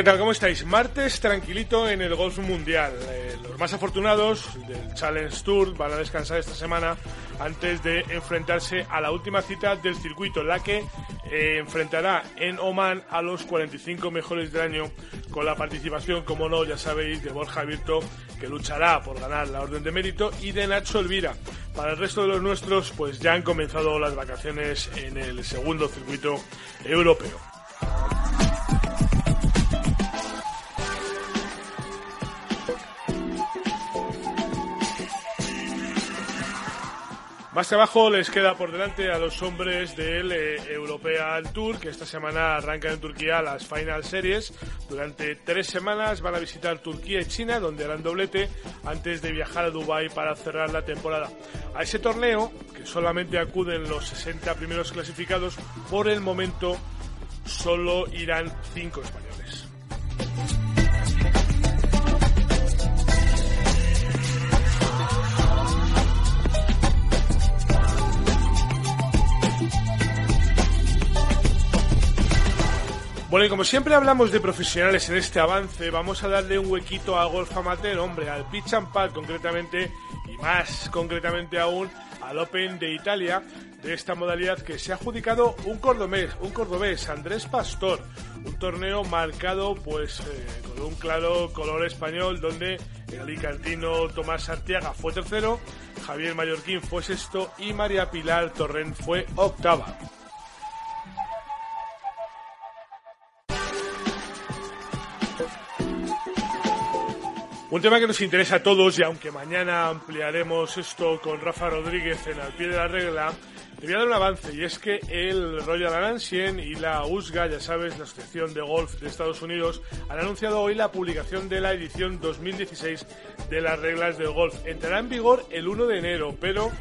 ¿Qué tal? ¿Cómo estáis? Martes tranquilito en el Golf Mundial. Eh, los más afortunados del Challenge Tour van a descansar esta semana antes de enfrentarse a la última cita del circuito, la que eh, enfrentará en Oman a los 45 mejores del año con la participación, como no, ya sabéis, de Borja Virto, que luchará por ganar la Orden de Mérito, y de Nacho Elvira. Para el resto de los nuestros, pues ya han comenzado las vacaciones en el segundo circuito europeo. Más trabajo les queda por delante a los hombres del eh, European Tour, que esta semana arrancan en Turquía las Final Series. Durante tres semanas van a visitar Turquía y China, donde harán doblete antes de viajar a Dubái para cerrar la temporada. A ese torneo, que solamente acuden los 60 primeros clasificados, por el momento solo irán cinco españoles. Bueno, y como siempre hablamos de profesionales en este avance, vamos a darle un huequito a golf amateur, hombre, al pitch and pad concretamente, y más concretamente aún al Open de Italia, de esta modalidad que se ha adjudicado un cordobés, un cordobés, Andrés Pastor, un torneo marcado pues eh, con un claro color español donde el alicantino Tomás Arteaga fue tercero, Javier Mallorquín fue sexto y María Pilar Torrent fue octava. Un tema que nos interesa a todos y aunque mañana ampliaremos esto con Rafa Rodríguez en Al pie de la regla, te dar un avance y es que el Royal Ancien y la USGA, ya sabes, la Asociación de Golf de Estados Unidos, han anunciado hoy la publicación de la edición 2016 de las reglas del golf. Entrará en vigor el 1 de enero, pero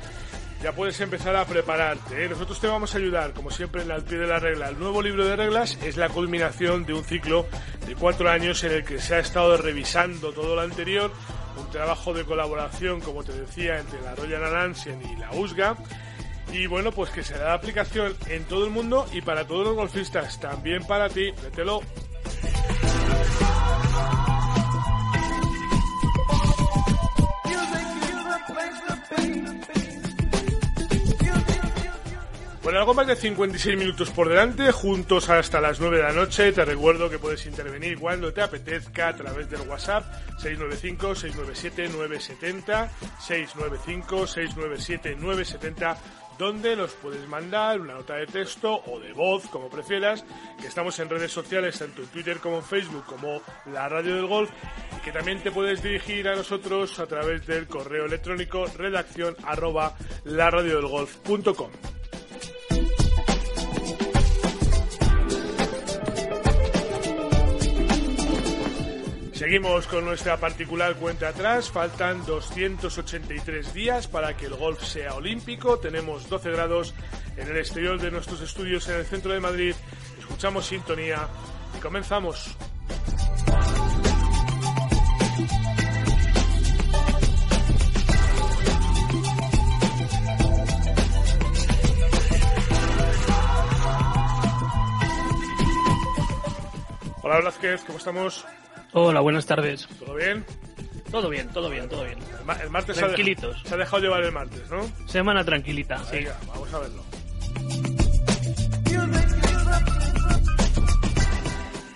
ya puedes empezar a prepararte. ¿eh? Nosotros te vamos a ayudar, como siempre, en el pie de la regla. El nuevo libro de reglas es la culminación de un ciclo de cuatro años en el que se ha estado revisando todo lo anterior, un trabajo de colaboración, como te decía, entre la Royal Ancien y la USGA. Y bueno, pues que se da aplicación en todo el mundo y para todos los golfistas, también para ti. Mételo. Bueno, algo más de 56 minutos por delante, juntos hasta las 9 de la noche. Te recuerdo que puedes intervenir cuando te apetezca a través del WhatsApp 695-697-970, 695-697-970, donde nos puedes mandar una nota de texto o de voz, como prefieras, que estamos en redes sociales, tanto en Twitter como en Facebook, como la Radio del Golf, y que también te puedes dirigir a nosotros a través del correo electrónico redacción arroba laradiodelgolf.com. Seguimos con nuestra particular cuenta atrás. Faltan 283 días para que el golf sea olímpico. Tenemos 12 grados en el exterior de nuestros estudios en el centro de Madrid. Escuchamos sintonía y comenzamos. Hola Blázquez, ¿cómo estamos? Hola, buenas tardes. ¿Todo bien? Todo bien, todo bien, todo bien. El, ma- el martes se ha, Tranquilitos. se ha dejado llevar el martes, ¿no? Semana tranquilita, sí. Vamos a verlo.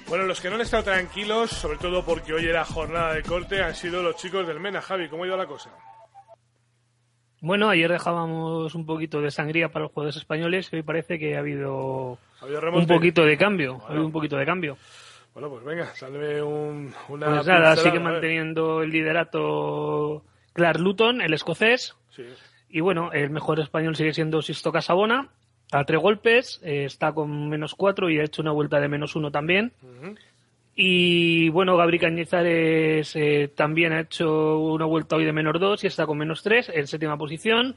Bueno, los que no han estado tranquilos, sobre todo porque hoy era jornada de corte, han sido los chicos del Mena. Javi, ¿cómo ha ido la cosa? Bueno, ayer dejábamos un poquito de sangría para los jugadores españoles y hoy parece que ha habido ¿Ha habido un poquito de cambio. Ha habido un poquito de cambio. Bueno, pues venga, salve un, una... Pues nada, pincelada, sigue manteniendo el liderato Clark Luton, el escocés. Sí. Y bueno, el mejor español sigue siendo Sisto Casabona, a tres golpes, eh, está con menos cuatro y ha hecho una vuelta de menos uno también. Y bueno, Gabri Cañizares eh, también ha hecho una vuelta hoy de menos dos y está con menos tres en séptima posición.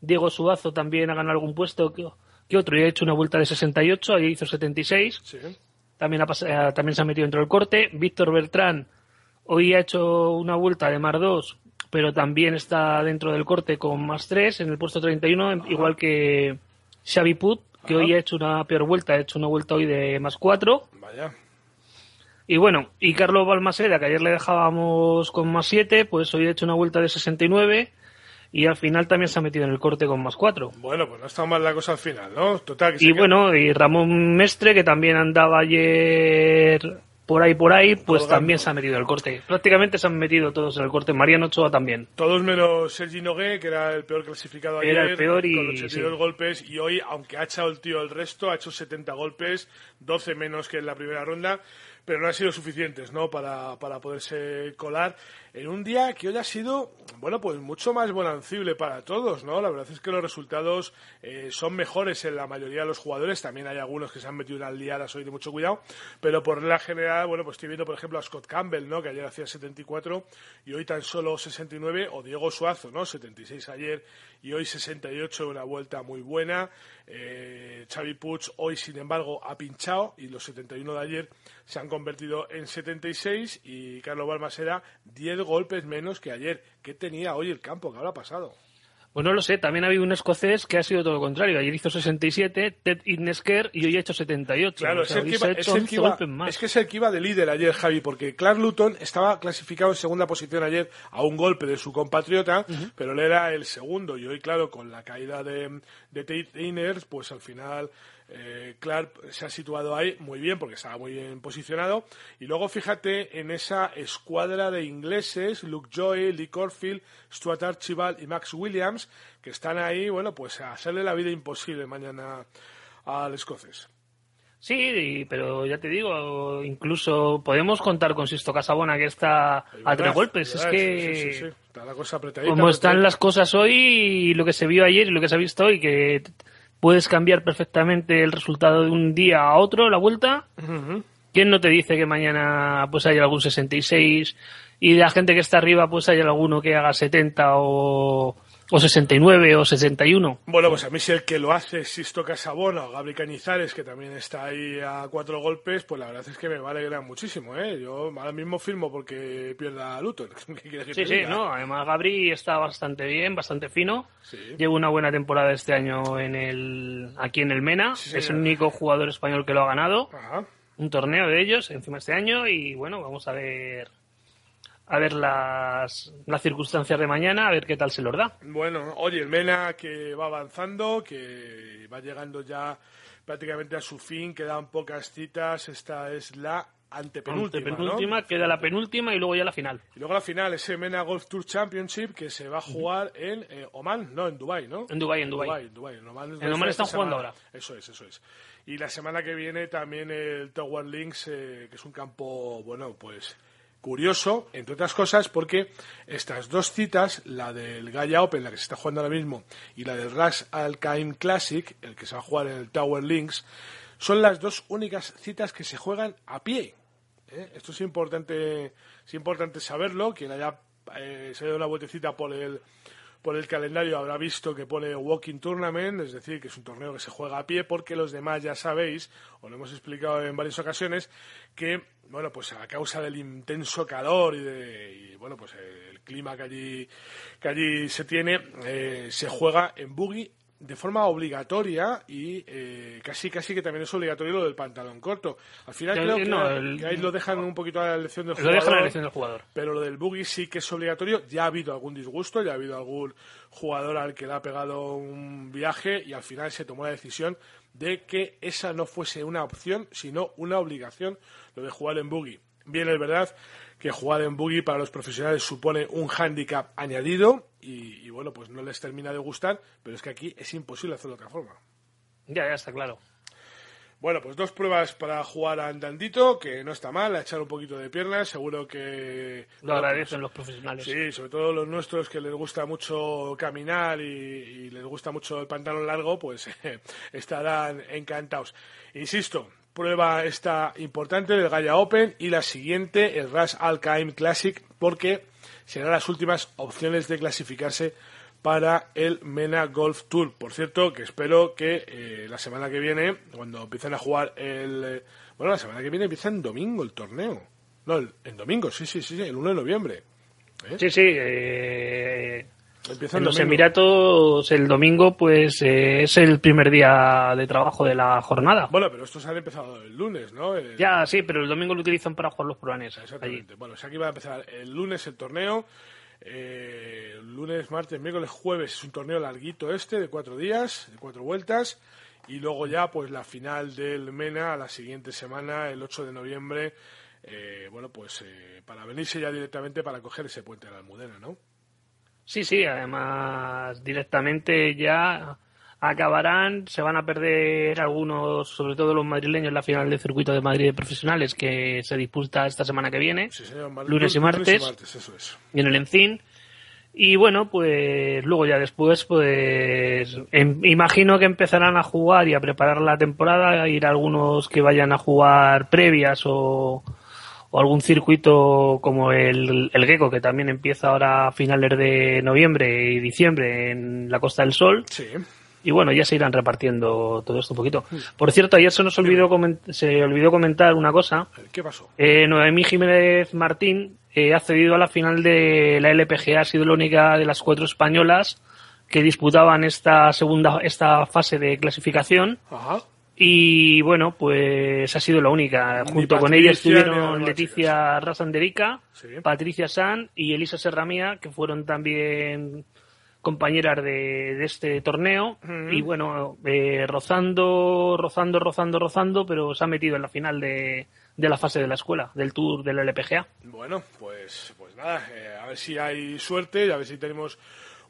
Diego Suazo también ha ganado algún puesto que, que otro y ha hecho una vuelta de 68, ahí hizo 76 Sí. También, ha eh, también se ha metido dentro del corte. Víctor Bertrán hoy ha hecho una vuelta de más 2, pero también está dentro del corte con más 3 en el puesto 31, igual que Xavi Put, que Ajá. hoy ha hecho una peor vuelta, ha hecho una vuelta hoy de más 4. Vaya. Y bueno, y Carlos Balmaseda, que ayer le dejábamos con más 7, pues hoy ha hecho una vuelta de 69 y al final también se ha metido en el corte con más 4. Bueno, pues no está mal la cosa al final, ¿no? Total, que Y queda- bueno, y Ramón Mestre, que también andaba ayer por ahí, por ahí, pues Colgando. también se ha metido el corte. Prácticamente se han metido todos en el corte. Mariano Ochoa también. Todos menos Sergi Nogué, que era el peor clasificado ayer. Era el peor y- Con 82 sí. golpes. Y hoy, aunque ha echado el tío el resto, ha hecho 70 golpes, 12 menos que en la primera ronda. Pero no han sido suficientes, ¿no? Para, para poderse colar en un día que hoy ha sido, bueno, pues mucho más bonancible para todos, ¿no? La verdad es que los resultados eh, son mejores en la mayoría de los jugadores. También hay algunos que se han metido unas liadas hoy de mucho cuidado. Pero por la general, bueno, pues estoy viendo, por ejemplo, a Scott Campbell, ¿no? Que ayer hacía 74 y hoy tan solo 69. O Diego Suazo, ¿no? 76 ayer y hoy 68, una vuelta muy buena. Eh, Xavi Puig hoy, sin embargo, ha pinchado y los 71 de ayer se han convertido en 76 y Carlos Balmasera 10 golpes menos que ayer. ¿Qué tenía hoy el campo? ¿Qué habrá pasado? Pues no lo sé, también ha habido un escocés que ha sido todo lo contrario. Ayer hizo 67, Ted Innesker, y hoy ha hecho 78. Claro, O sea, es, el que iba, es el 11 que iba- es que es el que iba de líder ayer, Javi, porque Clark Luton estaba clasificado en segunda posición ayer a un golpe de su compatriota, pero él era el segundo. Y hoy, claro, con la caída de, de Tate Inners, pues al final eh, Clark se ha situado ahí muy bien, porque estaba muy bien posicionado. Y luego fíjate en esa escuadra de ingleses, Luke Joy, Lee Corfield, Stuart Archibald y Max Williams, que están ahí, bueno, pues a hacerle la vida imposible mañana al escocés. Sí, pero ya te digo, incluso podemos contar con Sisto Casabona, que está a tres golpes. Es que... Sí, sí, sí, sí. Está la cosa apretadita, como están las cosas hoy y lo que se vio ayer y lo que se ha visto hoy, que puedes cambiar perfectamente el resultado de un día a otro, la vuelta. ¿Quién no te dice que mañana pues haya algún 66 y de la gente que está arriba pues haya alguno que haga 70 o, o 69 o 61? Bueno, pues a mí si el que lo hace es Sisto Casabona o Gabri Cañizares, que también está ahí a cuatro golpes, pues la verdad es que me va a alegrar muchísimo, ¿eh? Yo ahora mismo firmo porque pierda Luton. ¿Qué quieres que Sí, sí, no, además Gabri está bastante bien, bastante fino. Sí. Lleva una buena temporada este año en el, aquí en el Mena. Sí, es el único jugador español que lo ha ganado. Ajá. un torneo de ellos encima este año y bueno, vamos a ver a ver las, las circunstancias de mañana, a ver qué tal se los da. Bueno, oye, el Mena que va avanzando, que va llegando ya prácticamente a su fin, quedan pocas citas, esta es la antepenúltima, ¿no? penúltima, queda la penúltima y luego ya la final. Y luego la final, ese Mena Golf Tour Championship que se va a jugar en eh, Oman, no, en Dubai, ¿no? En Dubái, en Dubái. en Dubái. En Oman, es En Oman está están jugando semana. ahora. Eso es, eso es. Y la semana que viene también el Tower Links, eh, que es un campo, bueno, pues curioso, entre otras cosas, porque estas dos citas, la del Gaia Open, la que se está jugando ahora mismo, y la del Ras Al Khaimah Classic, el que se va a jugar en el Tower Links, son las dos únicas citas que se juegan a pie. ¿eh? Esto es importante, es importante saberlo. Quien haya eh, se ha dado una vueltecita por el por el calendario habrá visto que pone Walking Tournament, es decir, que es un torneo que se juega a pie, porque los demás ya sabéis, o lo hemos explicado en varias ocasiones, que, bueno, pues a causa del intenso calor y, de, bueno, pues el clima que allí, que allí se tiene, eh, se juega en buggy de forma obligatoria y eh, casi casi que también es obligatorio lo del pantalón corto. Al final creo que, ahí lo dejan un poquito a la elección del jugador. la elección del jugador. Pero lo del buggy sí que es obligatorio. Ya ha habido algún disgusto, ya ha habido algún jugador al que le ha pegado un viaje y al final se tomó la decisión de que esa no fuese una opción, sino una obligación lo de jugar en buggy. Bien, es verdad que jugar en buggy para los profesionales supone un hándicap añadido y, bueno, pues no les termina de gustar, pero es que aquí es imposible hacerlo de otra forma. Ya, ya está claro. Bueno, pues dos pruebas para jugar andandito, que no está mal, a echar un poquito de piernas, seguro que... Lo agradecen los profesionales. Sí, sobre todo los nuestros que les gusta mucho caminar y, les gusta mucho el pantalón largo, pues estarán encantados. Insisto, prueba esta importante del Gaia Open y la siguiente, el Ras Al Classic, porque serán las últimas opciones de clasificarse para el Mena Golf Tour. Por cierto, que espero que eh, la semana que viene, cuando empiecen a jugar el... Eh, bueno, la semana que viene empieza en domingo el torneo. No, en domingo, sí, sí, sí, el 1 de noviembre. ¿Eh? Sí, sí. En los Emiratos el domingo pues es el primer día de trabajo de la jornada. Bueno, pero estos han empezado el lunes, ¿no? Ya, sí, pero el domingo lo utilizan para jugar los proaneses. Exactamente. Bueno, o sea que va a empezar el lunes el torneo. Eh, lunes, martes, miércoles, jueves es un torneo larguito este de cuatro días, de cuatro vueltas. Y luego ya, pues la final del MENA a la siguiente semana, el 8 de noviembre. Eh, bueno, pues eh, para venirse ya directamente para coger ese puente de la Almudena, ¿no? Sí, sí, además directamente ya acabarán, se van a perder algunos, sobre todo los madrileños, la final del circuito de Madrid de profesionales que se disputa esta semana que viene, lunes y martes, y, en el Encín. Y bueno, pues luego ya después, pues em, imagino que empezarán a jugar y a preparar la temporada, ir algunos que vayan a jugar previas o, o algún circuito como el, el Gecko, que también empieza ahora a finales de noviembre y diciembre en la Costa del Sol. Sí y bueno, ya se irán repartiendo todo esto un poquito. Por cierto, ayer se nos olvidó, se olvidó comentar una cosa. ¿Qué pasó? Eh, Noemí Jiménez Martín eh, ha cedido a la final de la LPGA, ha sido la única de las cuatro españolas que disputaban esta segunda, esta fase de clasificación. Ajá. Y bueno, pues ha sido la única. Junto con ella estuvieron Leticia Rasanderica, Patricia San y Elisa Serramía, que fueron también compañeras de, este torneo y bueno, eh, rozando, rozando, rozando, rozando, pero se ha metido en la final de, de la fase de la escuela, del tour del LPGA. Bueno, pues, pues nada, eh, a ver si hay suerte y a ver si tenemos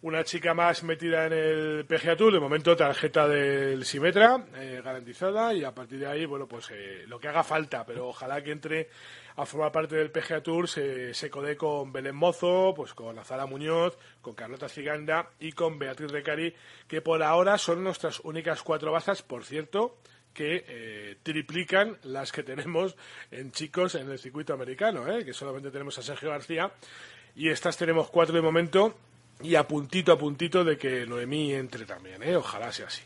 una chica más metida en el PGA Tour, de momento tarjeta del Simetra eh, garantizada y a partir de ahí, bueno, pues lo que haga falta, pero ojalá que entre a formar parte del PGA Tour se, se codé con Belén Mozo, pues con Azara Muñoz, con Carlota Ciganda y con Beatriz Recari, que por ahora son nuestras únicas cuatro bazas, por cierto, que eh, triplican las que tenemos en chicos en el circuito americano, ¿eh? que solamente tenemos a Sergio García, y estas tenemos cuatro de momento, y a puntito a puntito de que Noemí entre también, ¿eh? ojalá sea así.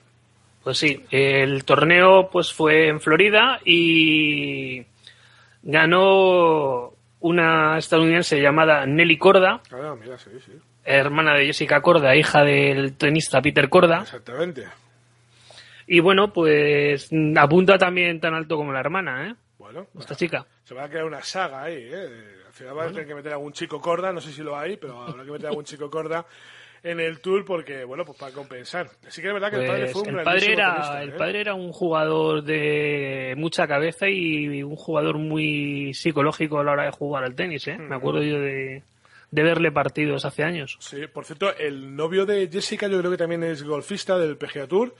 Pues sí, el torneo pues fue en Florida y ganó una estadounidense llamada Nelly Corda, ah, hermana de Jessica Corda, hija del tenista Peter Corda. Exactamente. Y bueno, pues apunta también tan alto como la hermana, ¿eh? Bueno, esta chica. Se va a crear una saga ahí, ¿eh? Al final va a tener que meter algún chico Corda, no sé si lo hay, pero habrá que meter algún chico Corda en el Tour porque, bueno, pues para compensar. Así que es verdad que el padre pues fue un el padre era El ¿eh? padre era un jugador de mucha cabeza y un jugador muy psicológico a la hora de jugar al tenis, ¿eh? Me acuerdo yo de, de verle partidos hace años. Sí, por cierto, el novio de Jessica yo creo que también es golfista del PGA Tour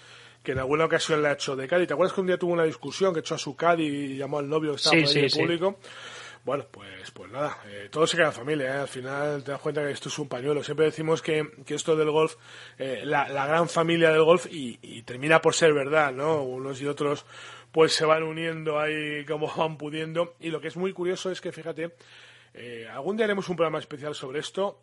que en alguna ocasión le ha hecho de Cádiz. ¿Te acuerdas que un día tuvo una discusión que echó a su Cádiz y llamó al novio que estaba sí, en público? Bueno, pues, pues nada, eh, todo se queda en familia. ¿eh? Al final te das cuenta que esto es un pañuelo. Siempre decimos que, que esto del golf, eh, la, la, gran familia del golf, y, y, termina por ser verdad, ¿no? Unos y otros pues se van uniendo ahí como van pudiendo. Y lo que es muy curioso es que, fíjate, eh, algún día haremos un programa especial sobre esto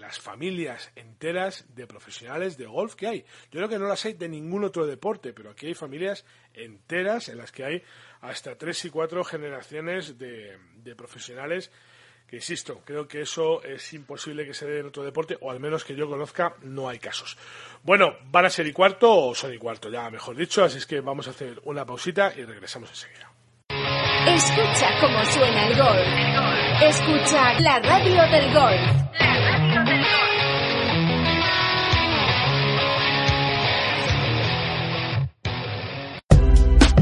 las familias enteras de profesionales de golf que hay. Yo creo que no las hay de ningún otro deporte, pero aquí hay familias enteras en las que hay hasta tres y cuatro generaciones de, profesionales que insisto, creo que eso es imposible que se dé en otro deporte, o al menos que yo conozca, no hay casos. Bueno, van a ser y cuarto o son y cuarto, ya mejor dicho, así es que vamos a hacer una pausita y regresamos enseguida. Escucha cómo suena el gol. Escucha la radio del gol.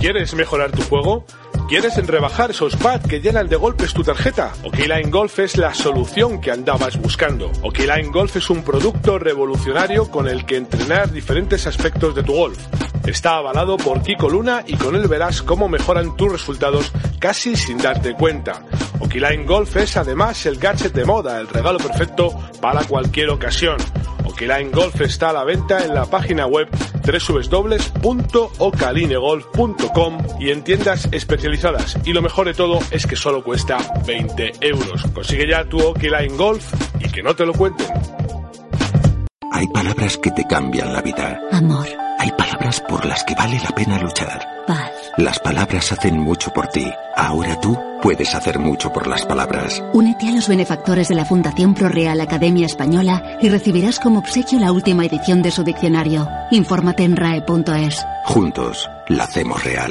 ¿Quieres mejorar tu juego? ¿Quieres rebajar esos pads que llenan de golpes tu tarjeta? Okline Golf es la solución que andabas buscando. Okline Golf es un producto revolucionario con el que entrenar diferentes aspectos de tu golf. Está avalado por Kiko Luna y con él verás cómo mejoran tus resultados casi sin darte cuenta. Okline Golf es además el gadget de moda, el regalo perfecto para cualquier ocasión. Okline Golf está a la venta en la página web www.ocalinegolf.com y en tiendas especializadas. Y lo mejor de todo es que solo cuesta 20 euros. Consigue ya tu Okiline Golf y que no te lo cuenten. Hay palabras que te cambian la vida. Amor. Hay palabras por las que vale la pena luchar. Paz. Las palabras hacen mucho por ti. Ahora tú puedes hacer mucho por las palabras. Únete a los benefactores de la Fundación ProReal Academia Española y recibirás como obsequio la última edición de su diccionario. Infórmate en rae.es. Juntos, la hacemos real.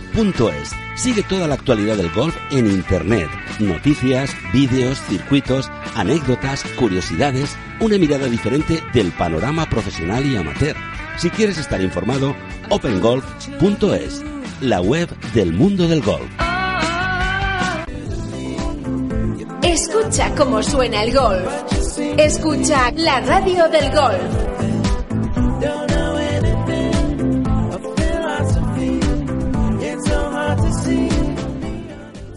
opengolf.es. Sigue toda la actualidad del golf en Internet. Noticias, vídeos, circuitos, anécdotas, curiosidades, una mirada diferente del panorama profesional y amateur. Si quieres estar informado, opengolf.es, la web del mundo del golf. Escucha cómo suena el golf. Escucha la radio del golf.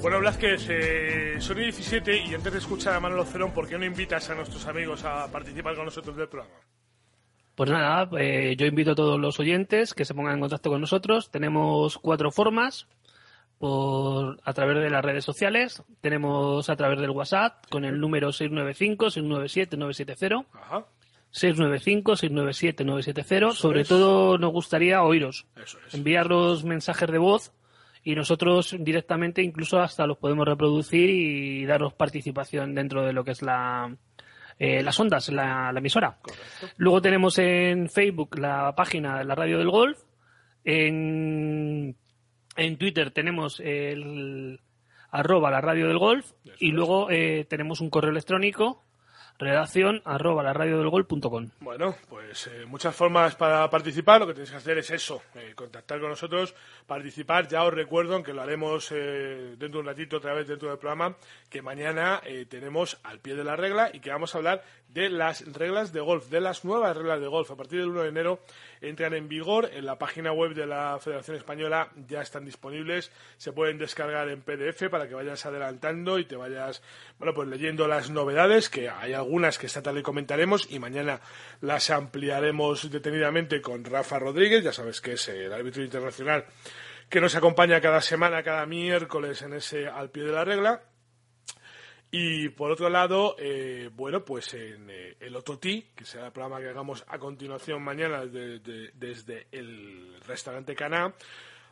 Bueno, Blázquez, eh, son y 17 y antes de escuchar a Manolo Cerón, ¿por qué no invitas a nuestros amigos a participar con nosotros del programa? Pues nada, eh, yo invito a todos los oyentes que se pongan en contacto con nosotros. Tenemos cuatro formas. Por, a través de las redes sociales, tenemos a través del WhatsApp con el número 695-697-970. Ajá, 695-697-970. Sobre es. todo nos gustaría oíros, eso es. enviarnos mensajes de voz y nosotros directamente incluso hasta los podemos reproducir y daros participación dentro de lo que es la, eh, las ondas, la, la emisora. Luego tenemos en Facebook la página de la Radio del Golf. En, en Twitter tenemos el arroba la Radio del Golf. Y luego eh, tenemos un correo electrónico redacción arroba la radio del golf.com. Bueno, pues eh, muchas formas para participar. Lo que tenéis que hacer es eso, eh, contactar con nosotros, participar. Ya os recuerdo, aunque lo haremos eh, dentro de un ratito otra vez dentro del programa, que mañana eh, tenemos al pie de la regla y que vamos a hablar de las reglas de golf, de las nuevas reglas de golf. A partir del 1 de enero entran en vigor. En la página web de la Federación Española ya están disponibles. Se pueden descargar en PDF para que vayas adelantando y te vayas, bueno, pues leyendo las novedades, que hay algunas que esta tarde comentaremos y mañana las ampliaremos detenidamente con Rafa Rodríguez, ya sabes que es el árbitro internacional que nos acompaña cada semana, cada miércoles en ese al pie de la regla. Y por otro lado, eh, bueno, pues en eh, el Ototí, que será el programa que hagamos a continuación mañana de- de- desde el restaurante Caná,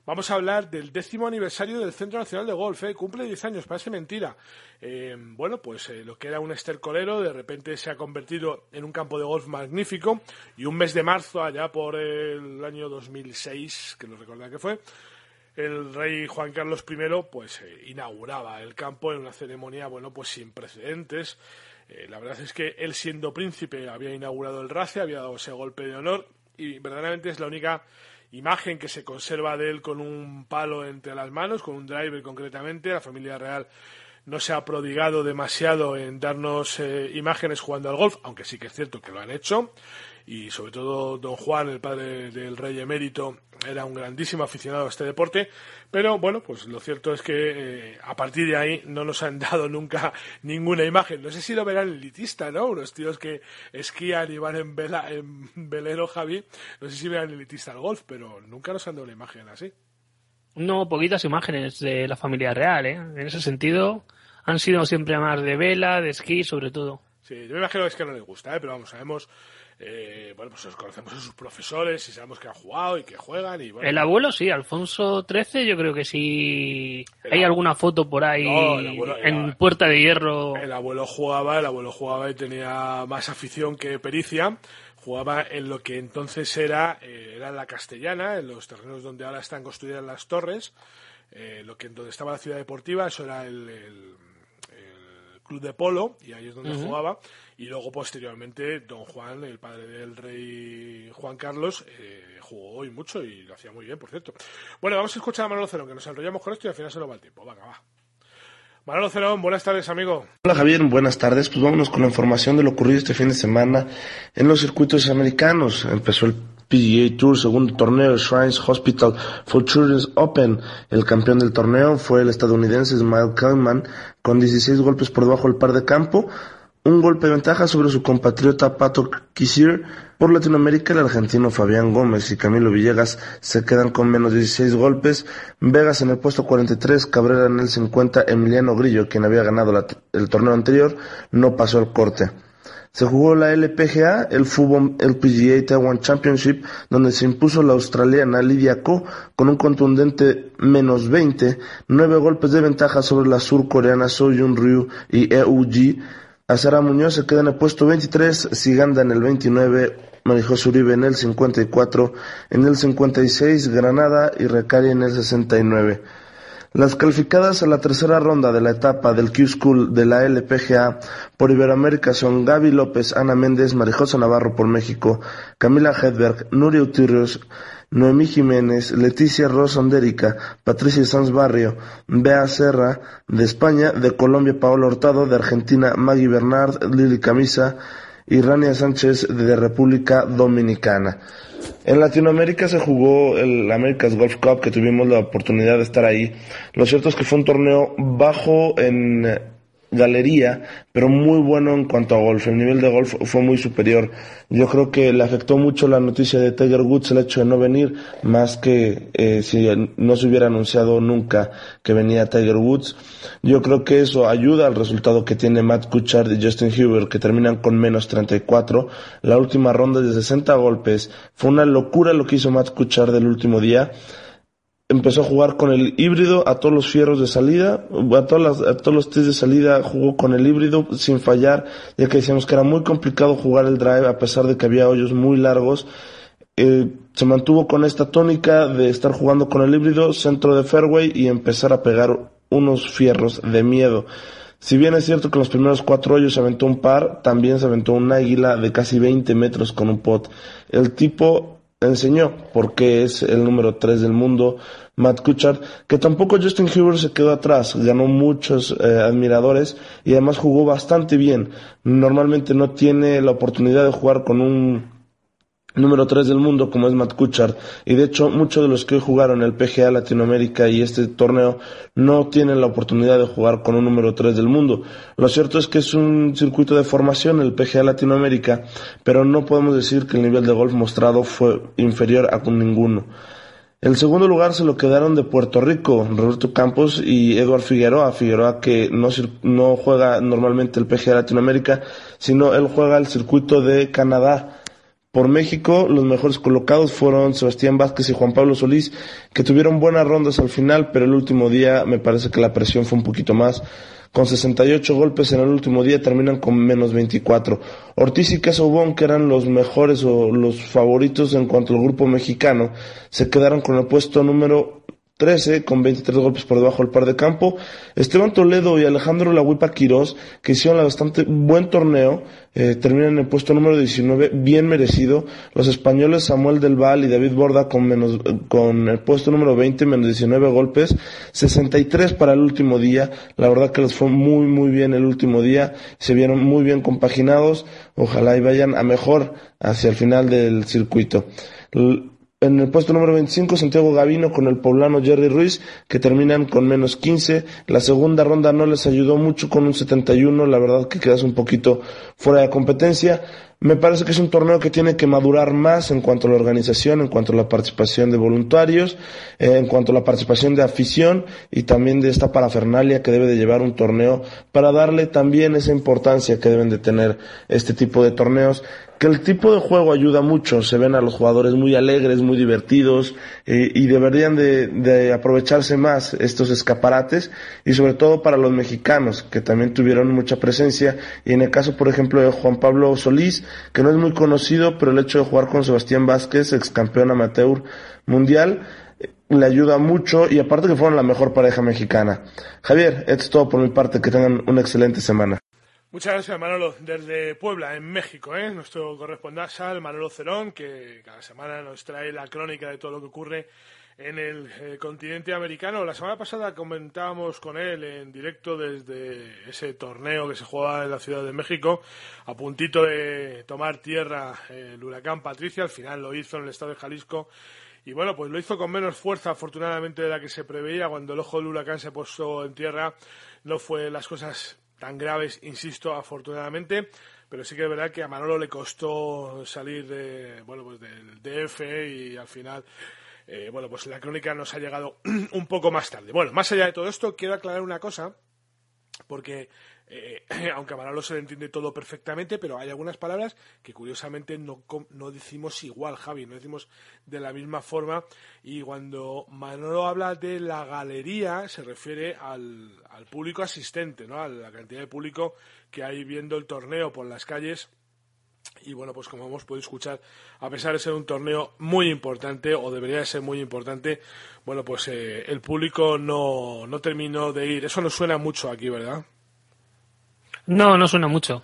vamos a hablar del décimo aniversario del Centro Nacional de Golf. ¿eh? Cumple 10 años, parece mentira. Eh, bueno, pues eh, lo que era un estercolero de repente se ha convertido en un campo de golf magnífico y un mes de marzo, allá por el año 2006, que lo recordar que fue, el rey Juan Carlos I pues eh, inauguraba el campo en una ceremonia bueno pues sin precedentes. Eh, la verdad es que él siendo príncipe había inaugurado el RACE había dado ese golpe de honor y verdaderamente es la única imagen que se conserva de él con un palo entre las manos con un driver concretamente la familia real no se ha prodigado demasiado en darnos eh, imágenes jugando al golf, aunque sí que es cierto que lo han hecho. Y sobre todo don Juan, el padre del rey emérito, era un grandísimo aficionado a este deporte. Pero bueno, pues lo cierto es que eh, a partir de ahí no nos han dado nunca ninguna imagen. No sé si lo verán elitista, ¿no? Unos tíos que esquían y van en, vela, en velero, Javi. No sé si verán elitista el golf, pero nunca nos han dado una imagen así. No, poquitas imágenes de la familia real, ¿eh? En ese sentido, han sido siempre más de vela, de esquí, sobre todo. Sí, yo me imagino que es que no les gusta, ¿eh? Pero vamos, sabemos... Eh, bueno, pues conocemos a sus profesores y sabemos que han jugado y que juegan y bueno. El abuelo sí, Alfonso XIII yo creo que sí. Hay alguna foto por ahí en Puerta de Hierro. El abuelo jugaba, el abuelo jugaba y tenía más afición que pericia jugaba en lo que entonces era, eh, era la castellana, en los terrenos donde ahora están construidas las torres, eh, lo que donde estaba la ciudad deportiva, eso era el, club de polo, y ahí es donde jugaba, y luego posteriormente don Juan, el padre del rey Juan Carlos, eh, jugó hoy mucho y lo hacía muy bien, por cierto. Bueno, vamos a escuchar a Manolo Cerón, que nos enrollamos con esto y al final se nos va el tiempo. Venga, va. Manolo Cerón, buenas tardes, amigo. Hola, Javier, buenas tardes. Pues vámonos con la información de lo ocurrido este fin de semana en los circuitos americanos. Empezó el PGA Tour, segundo torneo, Shrines Hospital Futures Open. El campeón del torneo fue el estadounidense Smile Kellman, con 16 golpes por debajo del par de campo un golpe de ventaja sobre su compatriota Pato Kisir. Por Latinoamérica, el argentino Fabián Gómez y Camilo Villegas se quedan con menos 16 golpes. Vegas en el puesto 43, Cabrera en el 50, Emiliano Grillo, quien había ganado el torneo anterior, no pasó el corte. Se jugó la LPGA, el fútbol LPGA Taiwan Championship, donde se impuso la australiana Lidia Ko con un contundente menos 20, nueve golpes de ventaja sobre la surcoreana Soyun Ryu y EUG Azara Muñoz se queda en el puesto 23, Siganda en el 29, Marijos Uribe en el 54, en el 56 Granada y Recari en el 69. Las calificadas a la tercera ronda de la etapa del Q-School de la LPGA por Iberoamérica son Gaby López, Ana Méndez, Marijosa Navarro por México, Camila Hedberg, Nuria Utirrios, Noemí Jiménez, Leticia Rosandérica, Patricia Sanz Barrio, Bea Serra, de España, de Colombia Paola Hurtado, de Argentina Maggie Bernard, Lili Camisa y Rania Sánchez de República Dominicana. En Latinoamérica se jugó el America's Golf Cup, que tuvimos la oportunidad de estar ahí. Lo cierto es que fue un torneo bajo en galería, pero muy bueno en cuanto a golf. El nivel de golf fue muy superior. Yo creo que le afectó mucho la noticia de Tiger Woods el hecho de no venir, más que eh, si no se hubiera anunciado nunca que venía Tiger Woods. Yo creo que eso ayuda al resultado que tiene Matt Kuchar y Justin Huber, que terminan con menos 34. La última ronda de 60 golpes fue una locura lo que hizo Matt Kuchar del último día empezó a jugar con el híbrido a todos los fierros de salida, a, todas a todos los test de salida jugó con el híbrido sin fallar, ya que decíamos que era muy complicado jugar el drive a pesar de que había hoyos muy largos. Eh, se mantuvo con esta tónica de estar jugando con el híbrido, centro de fairway y empezar a pegar unos fierros de miedo. Si bien es cierto que en los primeros cuatro hoyos se aventó un par, también se aventó un águila de casi 20 metros con un pot. El tipo enseñó porque es el número 3 del mundo, Matt Kuchar, que tampoco Justin Huber se quedó atrás, ganó muchos eh, admiradores y además jugó bastante bien. Normalmente no tiene la oportunidad de jugar con un número 3 del mundo como es Matt Kuchar y de hecho muchos de los que hoy jugaron el PGA Latinoamérica y este torneo no tienen la oportunidad de jugar con un número 3 del mundo. Lo cierto es que es un circuito de formación el PGA Latinoamérica, pero no podemos decir que el nivel de golf mostrado fue inferior a ninguno. El segundo lugar se lo quedaron de Puerto Rico, Roberto Campos y Eduard Figueroa. Figueroa que no, no juega normalmente el PGA Latinoamérica, sino él juega el circuito de Canadá. Por México, los mejores colocados fueron Sebastián Vázquez y Juan Pablo Solís, que tuvieron buenas rondas al final, pero el último día me parece que la presión fue un poquito más. Con 68 golpes en el último día terminan con menos 24. Ortiz y Casobón, que eran los mejores o los favoritos en cuanto al grupo mexicano, se quedaron con el puesto número 13 con 23 golpes por debajo del par de campo. Esteban Toledo y Alejandro Lahuipa Quirós, que hicieron un bastante buen torneo, eh, terminan en el puesto número 19, bien merecido. Los españoles Samuel Del Val y David Borda con menos, con el puesto número 20, menos 19 golpes, 63 para el último día. La verdad que les fue muy, muy bien el último día. Se vieron muy bien compaginados. Ojalá y vayan a mejor hacia el final del circuito. En el puesto número 25, Santiago Gavino con el poblano Jerry Ruiz, que terminan con menos 15. La segunda ronda no les ayudó mucho con un 71, la verdad que quedas un poquito fuera de competencia. Me parece que es un torneo que tiene que madurar más en cuanto a la organización, en cuanto a la participación de voluntarios, eh, en cuanto a la participación de afición y también de esta parafernalia que debe de llevar un torneo para darle también esa importancia que deben de tener este tipo de torneos que el tipo de juego ayuda mucho, se ven a los jugadores muy alegres, muy divertidos eh, y deberían de, de, aprovecharse más estos escaparates y sobre todo para los mexicanos que también tuvieron mucha presencia. Y en el caso por ejemplo de Juan Pablo Solís que no es muy conocido pero el hecho de jugar con Sebastián Vázquez, ex campeón amateur mundial, eh, le ayuda mucho y aparte que fueron la mejor pareja mexicana. Javier, esto es todo por mi parte, que tengan una excelente semana. Muchas gracias, Manolo. Desde Puebla, en México, ¿eh? nuestro corresponsal, Manolo Cerón, que cada semana nos trae la crónica de todo lo que ocurre en el eh, continente americano. La semana pasada comentábamos con él en directo desde ese torneo que se jugaba en la Ciudad de México, a puntito de tomar tierra el huracán Patricia. Al final lo hizo en el estado de Jalisco. Y bueno, pues lo hizo con menos fuerza, afortunadamente, de la que se preveía. Cuando el ojo del huracán se puso en tierra, no fue las cosas tan graves, insisto, afortunadamente, pero sí que es verdad que a Manolo le costó salir de, bueno, pues del DF y al final, eh, bueno, pues la crónica nos ha llegado un poco más tarde. Bueno, más allá de todo esto, quiero aclarar una cosa, porque eh, aunque a Manolo se le entiende todo perfectamente, pero hay algunas palabras que curiosamente no, no decimos igual, Javi, no decimos de la misma forma. Y cuando Manolo habla de la galería, se refiere al, al público asistente, ¿no? a la cantidad de público que hay viendo el torneo por las calles. Y bueno, pues como hemos podido escuchar, a pesar de ser un torneo muy importante, o debería de ser muy importante, bueno, pues eh, el público no, no terminó de ir. Eso nos suena mucho aquí, ¿verdad? No, no suena mucho.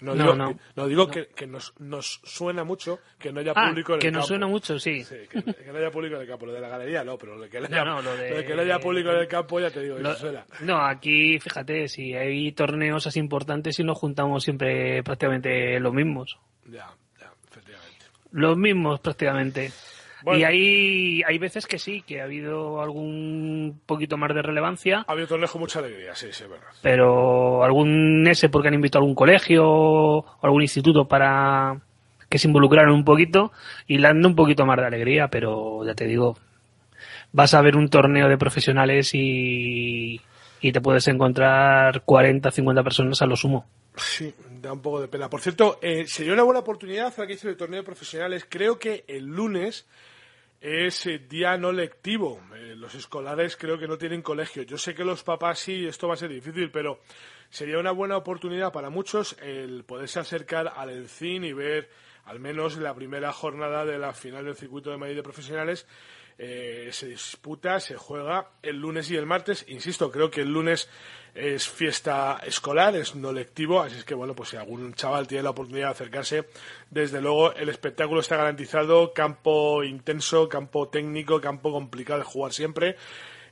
No, digo, no, no. digo que, que nos, nos, suena mucho que no haya ah, público en que el nos campo. suena mucho, sí. sí que, que, no haya público en el campo. Lo de la galería no, pero lo de que no haya, no, lo de, lo de que no haya público en el campo ya te digo, lo, eso suena. No, aquí, fíjate, si hay torneos así importantes y nos juntamos siempre prácticamente los mismos. Ya, ya, efectivamente. Los mismos prácticamente. Bueno. Y hay, hay veces que sí, que ha habido algún poquito más de relevancia. Ha habido torneos con mucha alegría, sí, sí, es verdad. Pero algún ese porque han invitado a algún colegio o algún instituto para que se involucraran un poquito y le han dado un poquito más de alegría, pero ya te digo, vas a ver un torneo de profesionales y, y te puedes encontrar 40, 50 personas a lo sumo. Sí, da un poco de pena. Por cierto, eh, sería una buena oportunidad para que hice el torneo de profesionales. Creo que el lunes es eh, día no lectivo. Eh, los escolares creo que no tienen colegio. Yo sé que los papás sí, esto va a ser difícil, pero sería una buena oportunidad para muchos el poderse acercar al Encin y ver al menos la primera jornada de la final del circuito de Madrid de profesionales. Eh, se disputa, se juega el lunes y el martes. Insisto, creo que el lunes es fiesta escolar, es no lectivo, así es que bueno, pues si algún chaval tiene la oportunidad de acercarse, desde luego el espectáculo está garantizado, campo intenso, campo técnico, campo complicado de jugar siempre.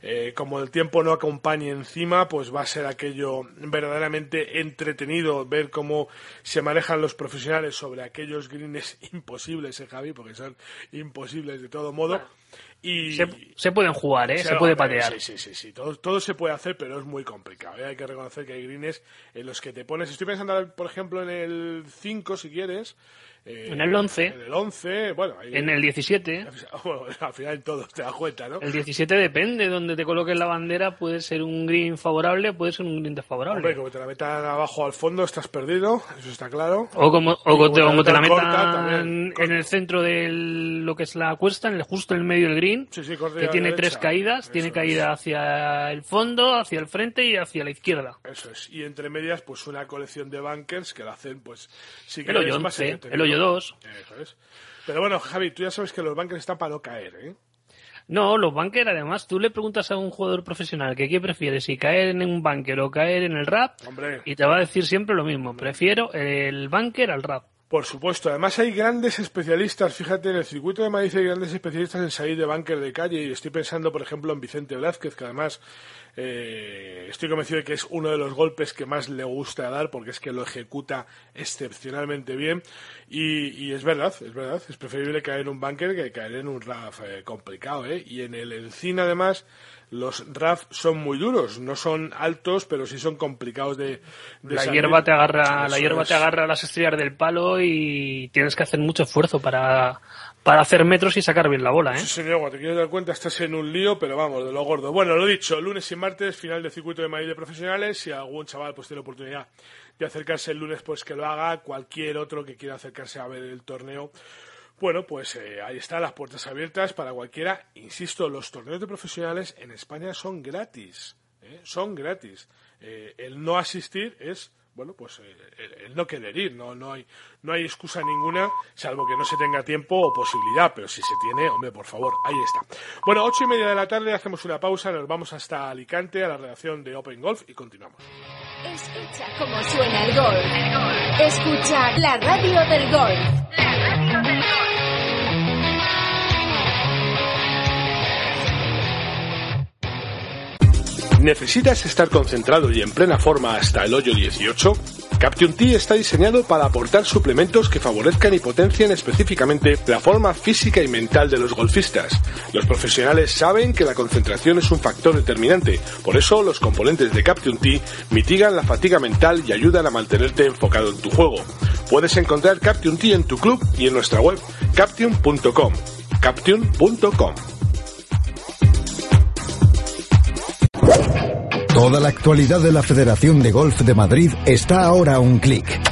Eh, como el tiempo no acompañe encima, pues va a ser aquello verdaderamente entretenido ver cómo se manejan los profesionales sobre aquellos greens imposibles, ¿eh, Javi? Porque son imposibles de todo modo. Y se, se, pueden jugar, ¿eh? Se, se puede patear. Sí, sí, sí, sí. Todo, todo, se puede hacer, pero es muy complicado. ¿eh? Hay que reconocer que hay greens en los que te pones. Estoy pensando, por ejemplo, en el 5, si quieres. Eh, en el 11. En el 11, bueno. Ahí, en el 17. Bueno, al final en todos te das cuenta, ¿no? El 17 depende. Donde te coloques la bandera puede ser un green favorable, puede ser un green desfavorable. Hombre, como te la metan abajo al fondo, estás perdido, eso está claro. O como, o como, te, como te la metan corta, en el centro de lo que es la cuesta, en el, justo en el medio del green, sí, sí, que tiene derecha. tres caídas. Eso tiene es. caída hacia el fondo, hacia el frente y hacia la izquierda. Eso es. Y entre medias, pues una colección de bunkers que la hacen, pues, sí que El 11, el hoyo 2. Eso es. Pero bueno, Javi, tú ya sabes que los bunkers están para no caer, ¿eh? No, los bunkers, además, tú le preguntas a un jugador profesional que qué prefiere, si caer en un bunker o caer en el rap, Hombre. y te va a decir siempre lo mismo. Prefiero el bunker al rap. Por supuesto, además hay grandes especialistas, fíjate, en el circuito de Madrid hay grandes especialistas en salir de bunker de calle y estoy pensando, por ejemplo, en Vicente Blázquez, que además eh, estoy convencido de que es uno de los golpes que más le gusta dar porque es que lo ejecuta excepcionalmente bien y, y es verdad, es verdad, es preferible caer en un bunker que caer en un RAF eh, complicado, ¿eh? Y en el Encina además los RAF son muy duros, no son altos, pero sí son complicados de, de La salir. hierba te agarra, la hierba es. te agarra a las estrellas del palo y tienes que hacer mucho esfuerzo para, para hacer metros y sacar bien la bola, ¿eh? Sí, señor, te quieres dar cuenta estás en un lío, pero vamos, de lo gordo. Bueno, lo dicho, lunes y martes, final del circuito de Madrid de profesionales. Si algún chaval pues tiene oportunidad de acercarse el lunes, pues que lo haga. Cualquier otro que quiera acercarse a ver el torneo, bueno, pues eh, ahí están las puertas abiertas para cualquiera. Insisto, los torneos de profesionales en España son gratis. ¿eh? Son gratis. Eh, el no asistir es bueno, pues eh, el, no querer ir, no, no, hay, no hay excusa ninguna, salvo que no se tenga tiempo o posibilidad, pero si se tiene, hombre, por favor, ahí está. Bueno, ocho y media de la tarde, hacemos una pausa, nos vamos hasta Alicante, a la redacción de Open Golf y continuamos. Escucha cómo suena el golf. Escucha. La radio del golf. ¿Necesitas estar concentrado y en plena forma hasta el hoyo 18? Caption T está diseñado para aportar suplementos que favorezcan y potencien específicamente la forma física y mental de los golfistas. Los profesionales saben que la concentración es un factor determinante, por eso los componentes de Caption T mitigan la fatiga mental y ayudan a mantenerte enfocado en tu juego. Puedes encontrar Caption T en tu club y en nuestra web caption.com. Caption.com. Toda la actualidad de la Federación de Golf de Madrid está ahora a un clic.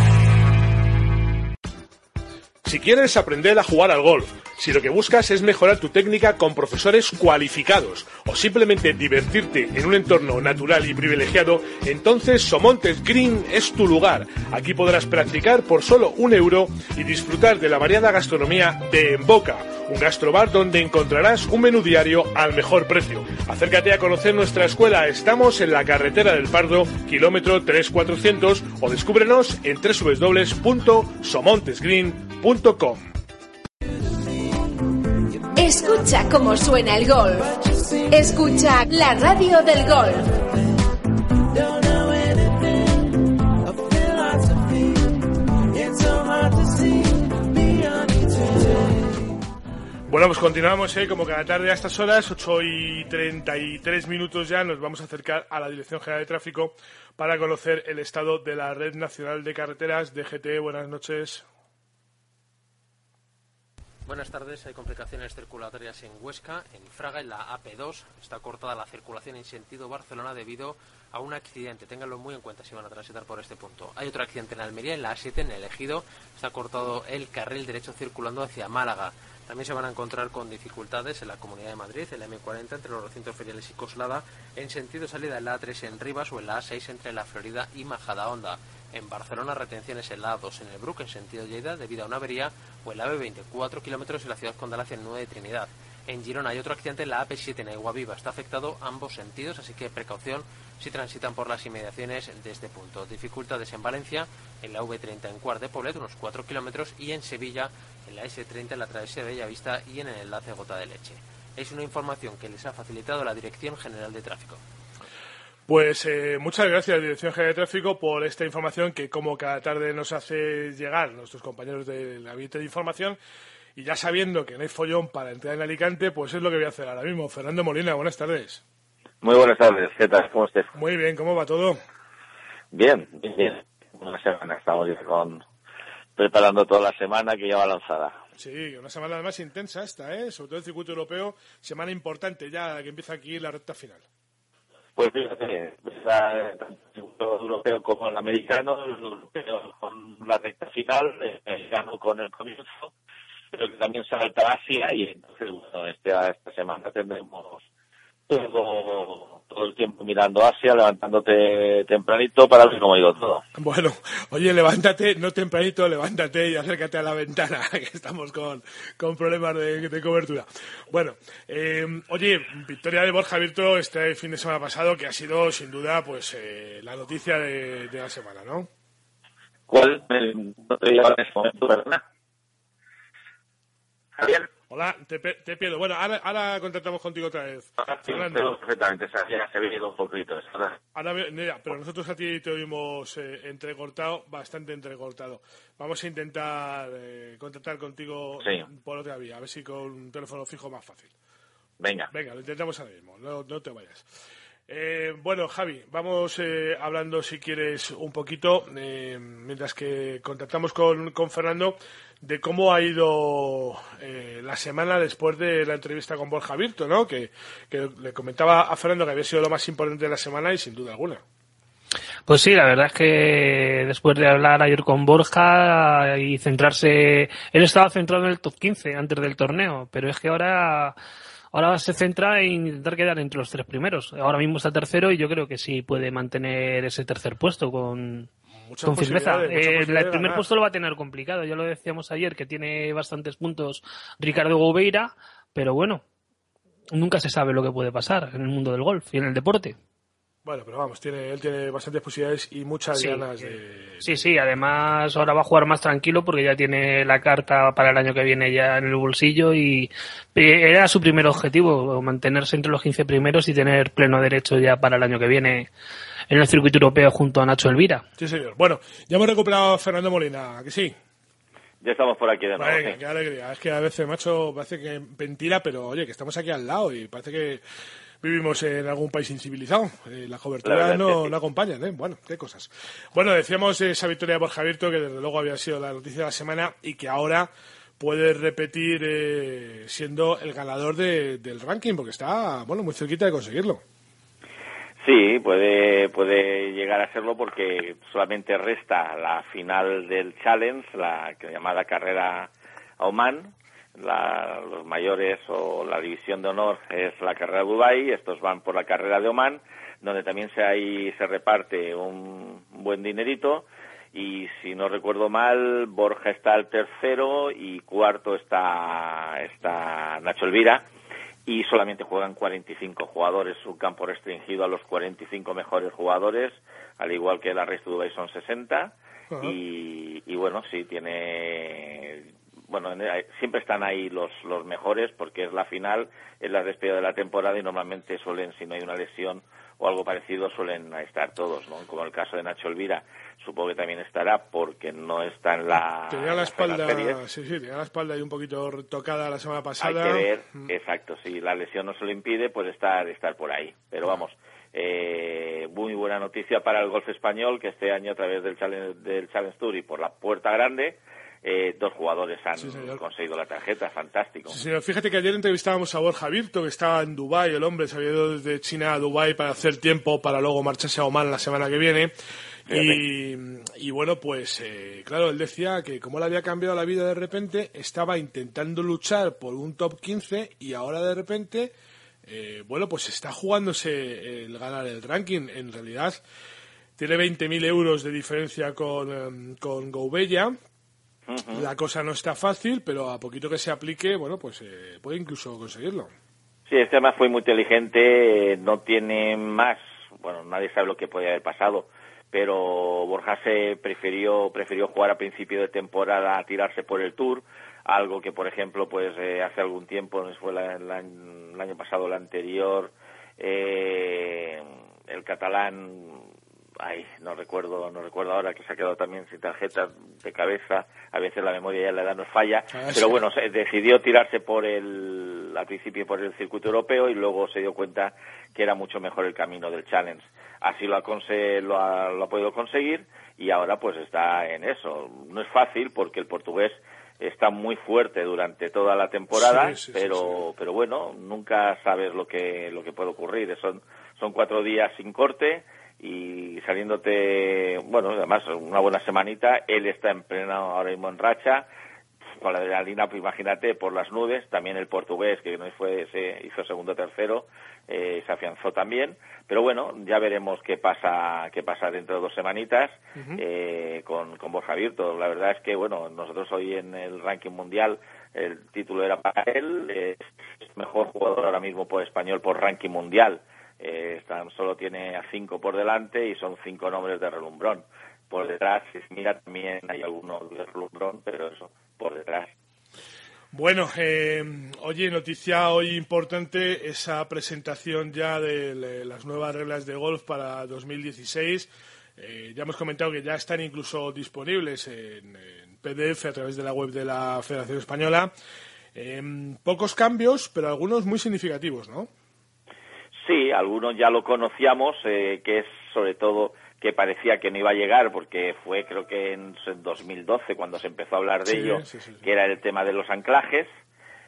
Si quieres aprender a jugar al golf, si lo que buscas es mejorar tu técnica con profesores cualificados o simplemente divertirte en un entorno natural y privilegiado, entonces Somontes Green es tu lugar. Aquí podrás practicar por solo un euro y disfrutar de la variada gastronomía de En Boca, un gastrobar donde encontrarás un menú diario al mejor precio. Acércate a conocer nuestra escuela, estamos en la carretera del Pardo, kilómetro 3400 o descúbrenos en www.somontesgreen.com. Escucha cómo suena el golf. Escucha la radio del golf. Bueno, pues continuamos, ¿eh? como cada tarde a estas horas, 8 y 33 minutos ya, nos vamos a acercar a la Dirección General de Tráfico para conocer el estado de la Red Nacional de Carreteras DGT. Buenas noches. Buenas tardes. Hay complicaciones circulatorias en Huesca, en Fraga, en la AP2. Está cortada la circulación en sentido Barcelona debido a un accidente. Ténganlo muy en cuenta si van a transitar por este punto. Hay otro accidente en Almería, en la A7, en el Ejido. Está cortado el carril derecho circulando hacia Málaga. También se van a encontrar con dificultades en la Comunidad de Madrid, en la M40 entre los recintos feriales y Coslada, en sentido salida en la A3 en Rivas o en la A6 entre la Florida y Majadahonda. En Barcelona, retenciones en la A2 en el Bruc, en sentido Lleida, debido a una avería, o en la B24 kilómetros en la ciudad condal hacia el 9 de Trinidad. En Girona hay otro accidente en la AP7 en Aiguaviva. Está afectado ambos sentidos, así que precaución si transitan por las inmediaciones de este punto. Dificultades en Valencia, en la V30 en Cuart de Poblet, unos 4 kilómetros, y en Sevilla, en la S30 en la travesía de Bellavista y en el enlace Gota de Leche. Es una información que les ha facilitado la Dirección General de Tráfico. Pues eh, muchas gracias, Dirección General de Tráfico, por esta información que, como cada tarde, nos hace llegar nuestros compañeros del Gabinete de Información. Y ya sabiendo que no hay follón para entrar en Alicante, pues es lo que voy a hacer ahora mismo. Fernando Molina, buenas tardes. Muy buenas tardes, ¿qué tal? ¿Cómo estás? Muy bien, ¿cómo va todo? Bien, bien, bien. Una semana estamos con, preparando toda la semana que ya va lanzada. Sí, una semana además intensa esta, ¿eh? Sobre todo el circuito europeo, semana importante ya que empieza aquí la recta final. Pues fíjate, tanto el europeo como el americano, con la recta final, el americano con el comienzo, pero que también salta Asia y entonces, bueno, este, esta semana tendremos todo, todo el tiempo mirando Asia, levantándote tempranito para ver cómo ha ido todo. Bueno, oye, levántate, no tempranito, levántate y acércate a la ventana, que estamos con, con problemas de, de cobertura. Bueno, eh, oye, victoria de Borja Virto este fin de semana pasado, que ha sido sin duda pues eh, la noticia de, de la semana, ¿no? ¿Cuál? Eh, no te lleva en ese momento, ¿verdad? Javier. Hola, te, te pierdo. Bueno, ahora, ahora contactamos contigo otra vez. Sí, perfectamente, se había, se había ido un poquito, verdad. Ahora, mira, pero nosotros a ti te oímos eh, entrecortado, bastante entrecortado. Vamos a intentar eh, contactar contigo Sí. por otra vía, a ver si con un teléfono fijo más fácil. Venga. Venga, lo intentamos ahora mismo, no, no te vayas. Eh, bueno, Javi, vamos eh, hablando, si quieres, un poquito, eh, mientras que contactamos con, con Fernando, de cómo ha ido la semana después de la entrevista con Borja Virto, ¿no? Que, que le comentaba a Fernando que había sido lo más importante de la semana y sin duda alguna. Pues sí, la verdad es que después de hablar ayer con Borja y centrarse, él estaba centrado en el top 15 antes del torneo, pero es que ahora, ahora se centra en intentar quedar entre los tres primeros. Ahora mismo está tercero y yo creo que sí puede mantener ese tercer puesto con, con firmeza. Eh, el primer puesto lo va a tener complicado, ya lo decíamos ayer, que tiene bastantes puntos Ricardo Gouveira, pero bueno, nunca se sabe lo que puede pasar en el mundo del golf y en el deporte. Bueno, pero vamos, tiene, él tiene bastantes posibilidades y muchas Sí, ganas de... Sí, sí, además ahora va a jugar más tranquilo porque ya tiene la carta para el año que viene ya en el bolsillo y era su primer objetivo, mantenerse entre los 15 primeros y tener pleno derecho ya para el año que viene en el circuito europeo junto a Nacho Elvira. Sí, señor. Bueno, ya hemos recuperado a Fernando Molina, ¿a que sí? Ya estamos por aquí de nuevo. Sí. qué alegría. Es que a veces, macho, parece que ventila, pero oye, que estamos aquí al lado y parece que vivimos en algún país incivilizado. Eh, La coberturas verdad no, no acompañan, ¿eh? Bueno, qué cosas. Bueno, decíamos esa victoria de Borja Virto, que desde luego había sido la noticia de la semana y que ahora puede repetir eh, siendo el ganador de- del ranking, porque está, bueno, muy cerquita de conseguirlo. Sí, puede, puede llegar a serlo porque solamente resta la final del Challenge, la llamada carrera a Oman. La- los mayores o la división de honor es la carrera de Dubái, estos van por la carrera de Oman, donde también se, ahí se reparte un buen dinerito. Y si no recuerdo mal, Borja está al tercero y cuarto está, está Nacho Elvira y solamente juegan 45 jugadores, un campo restringido a los 45 mejores jugadores, al igual que la Race to Dubai son 60 Ajá. y, y bueno, sí tiene bueno, en- eh, siempre están ahí los los mejores porque es la final, es la despedida de la temporada y normalmente suelen si no hay una lesión o algo parecido suelen estar todos, ¿no? Como el caso de Nacho Elvira, supongo que también estará porque no está en la Tenía en la espalda, sí, sí, tenía la espalda ahí un poquito tocada la semana Hay pasada. que ver, Mm. exacto, si la lesión no se lo impide, puede estar, estar por ahí. Pero vamos, eh, muy buena noticia para el golf español, que este año a través del Challenge, del Challenge Tour y por la puerta grande, eh, dos jugadores han Sí, conseguido la tarjeta, fantástico. Sí, señor. Fíjate que ayer entrevistábamos a Borja Virto, que estaba en Dubái, el hombre se había ido desde China a Dubái para hacer tiempo para luego marcharse a Oman la semana que viene. Y, y bueno, pues eh, claro, él decía que como le había cambiado la vida de repente, estaba intentando luchar por un top 15 y ahora de repente, eh, bueno, pues está jugándose el ganar el ranking. En realidad tiene 20.000 euros de diferencia con, em, con La cosa no está fácil, pero a poquito que se aplique, bueno, pues eh, puede incluso conseguirlo. Sí, este además fue muy inteligente, no tiene más, bueno, nadie sabe lo que puede haber pasado, pero Borja se prefirió, prefirió jugar a principio de temporada a tirarse por el Tour, algo que, por ejemplo, pues eh, hace algún tiempo, no fue la- la- el año pasado el anterior, eh, el catalán ay, no recuerdo, no recuerdo ahora que se ha quedado también sin tarjeta de cabeza, a veces la memoria ya la edad nos falla, Ah, pero sí. bueno, se decidió tirarse por el, al principio por el circuito europeo y luego se dio cuenta que era mucho mejor el camino del Challenge. Así lo ha, lo ha, lo ha podido conseguir y ahora pues está en eso. No es fácil porque el portugués está muy fuerte durante toda la temporada, Sí, sí, sí, pero pero bueno, nunca sabes lo que lo que puede ocurrir. Son son cuatro días sin corte y saliéndote, bueno, además una buena semanita. Él está en pleno ahora mismo en racha con la adrenalina, pues imagínate, por las nubes. También el portugués que no fue se hizo segundo tercero eh, se afianzó también. Pero bueno, ya veremos qué pasa qué pasa dentro de dos semanitas eh, con, con Borja Virto. La verdad es que, bueno, nosotros hoy en el ranking mundial el título era para él, es mejor jugador ahora mismo por español por ranking mundial. Eh, solo tiene a cinco por delante y son cinco nombres de relumbrón. Por detrás, mira, también hay algunos de relumbrón, pero eso, por detrás. Bueno, eh, oye, noticia hoy importante, esa presentación ya de las nuevas reglas de golf para 2016. Eh, ya hemos comentado que ya están incluso disponibles en, PDF a través de la web de la Federación Española. Eh, pocos cambios, pero algunos muy significativos, ¿no? Sí, algunos ya lo conocíamos, eh, que es sobre todo que parecía que no iba a llegar, porque fue creo que en 2012 cuando se empezó a hablar de Sí, ello, sí, sí, sí. que era el tema de los anclajes.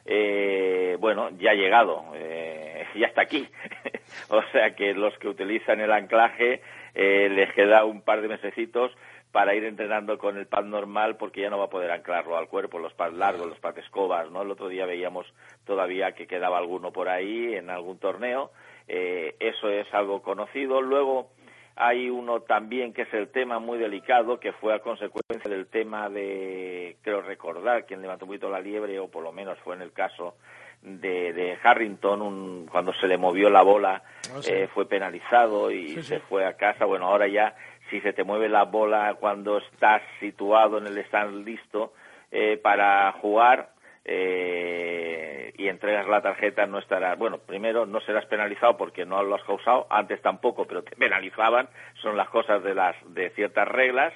Eh, bueno, ya ha llegado, eh, ya está aquí. o sea que los que utilizan el anclaje eh, les queda un par de mesecitos para ir entrenando con el pad normal porque ya no va a poder anclarlo al cuerpo, los pads largos, los pads escobas, ¿no? El otro día veíamos todavía que quedaba alguno por ahí en algún torneo, eh, eso es algo conocido. Luego hay uno también que es el tema muy delicado, que fue a consecuencia del tema de, creo recordar, quien levantó un poquito la liebre, o por lo menos fue en el caso de, de Harrington, un- cuando se le movió la bola, Ah, sí. eh, fue penalizado y Sí, sí. se fue a casa. Bueno, ahora ya, si se te mueve la bola cuando estás situado en el stand listo eh, para jugar, eh, y entregas la tarjeta no estarás, bueno, primero no serás penalizado porque no lo has causado, antes tampoco, pero te penalizaban, son las cosas de las de ciertas reglas.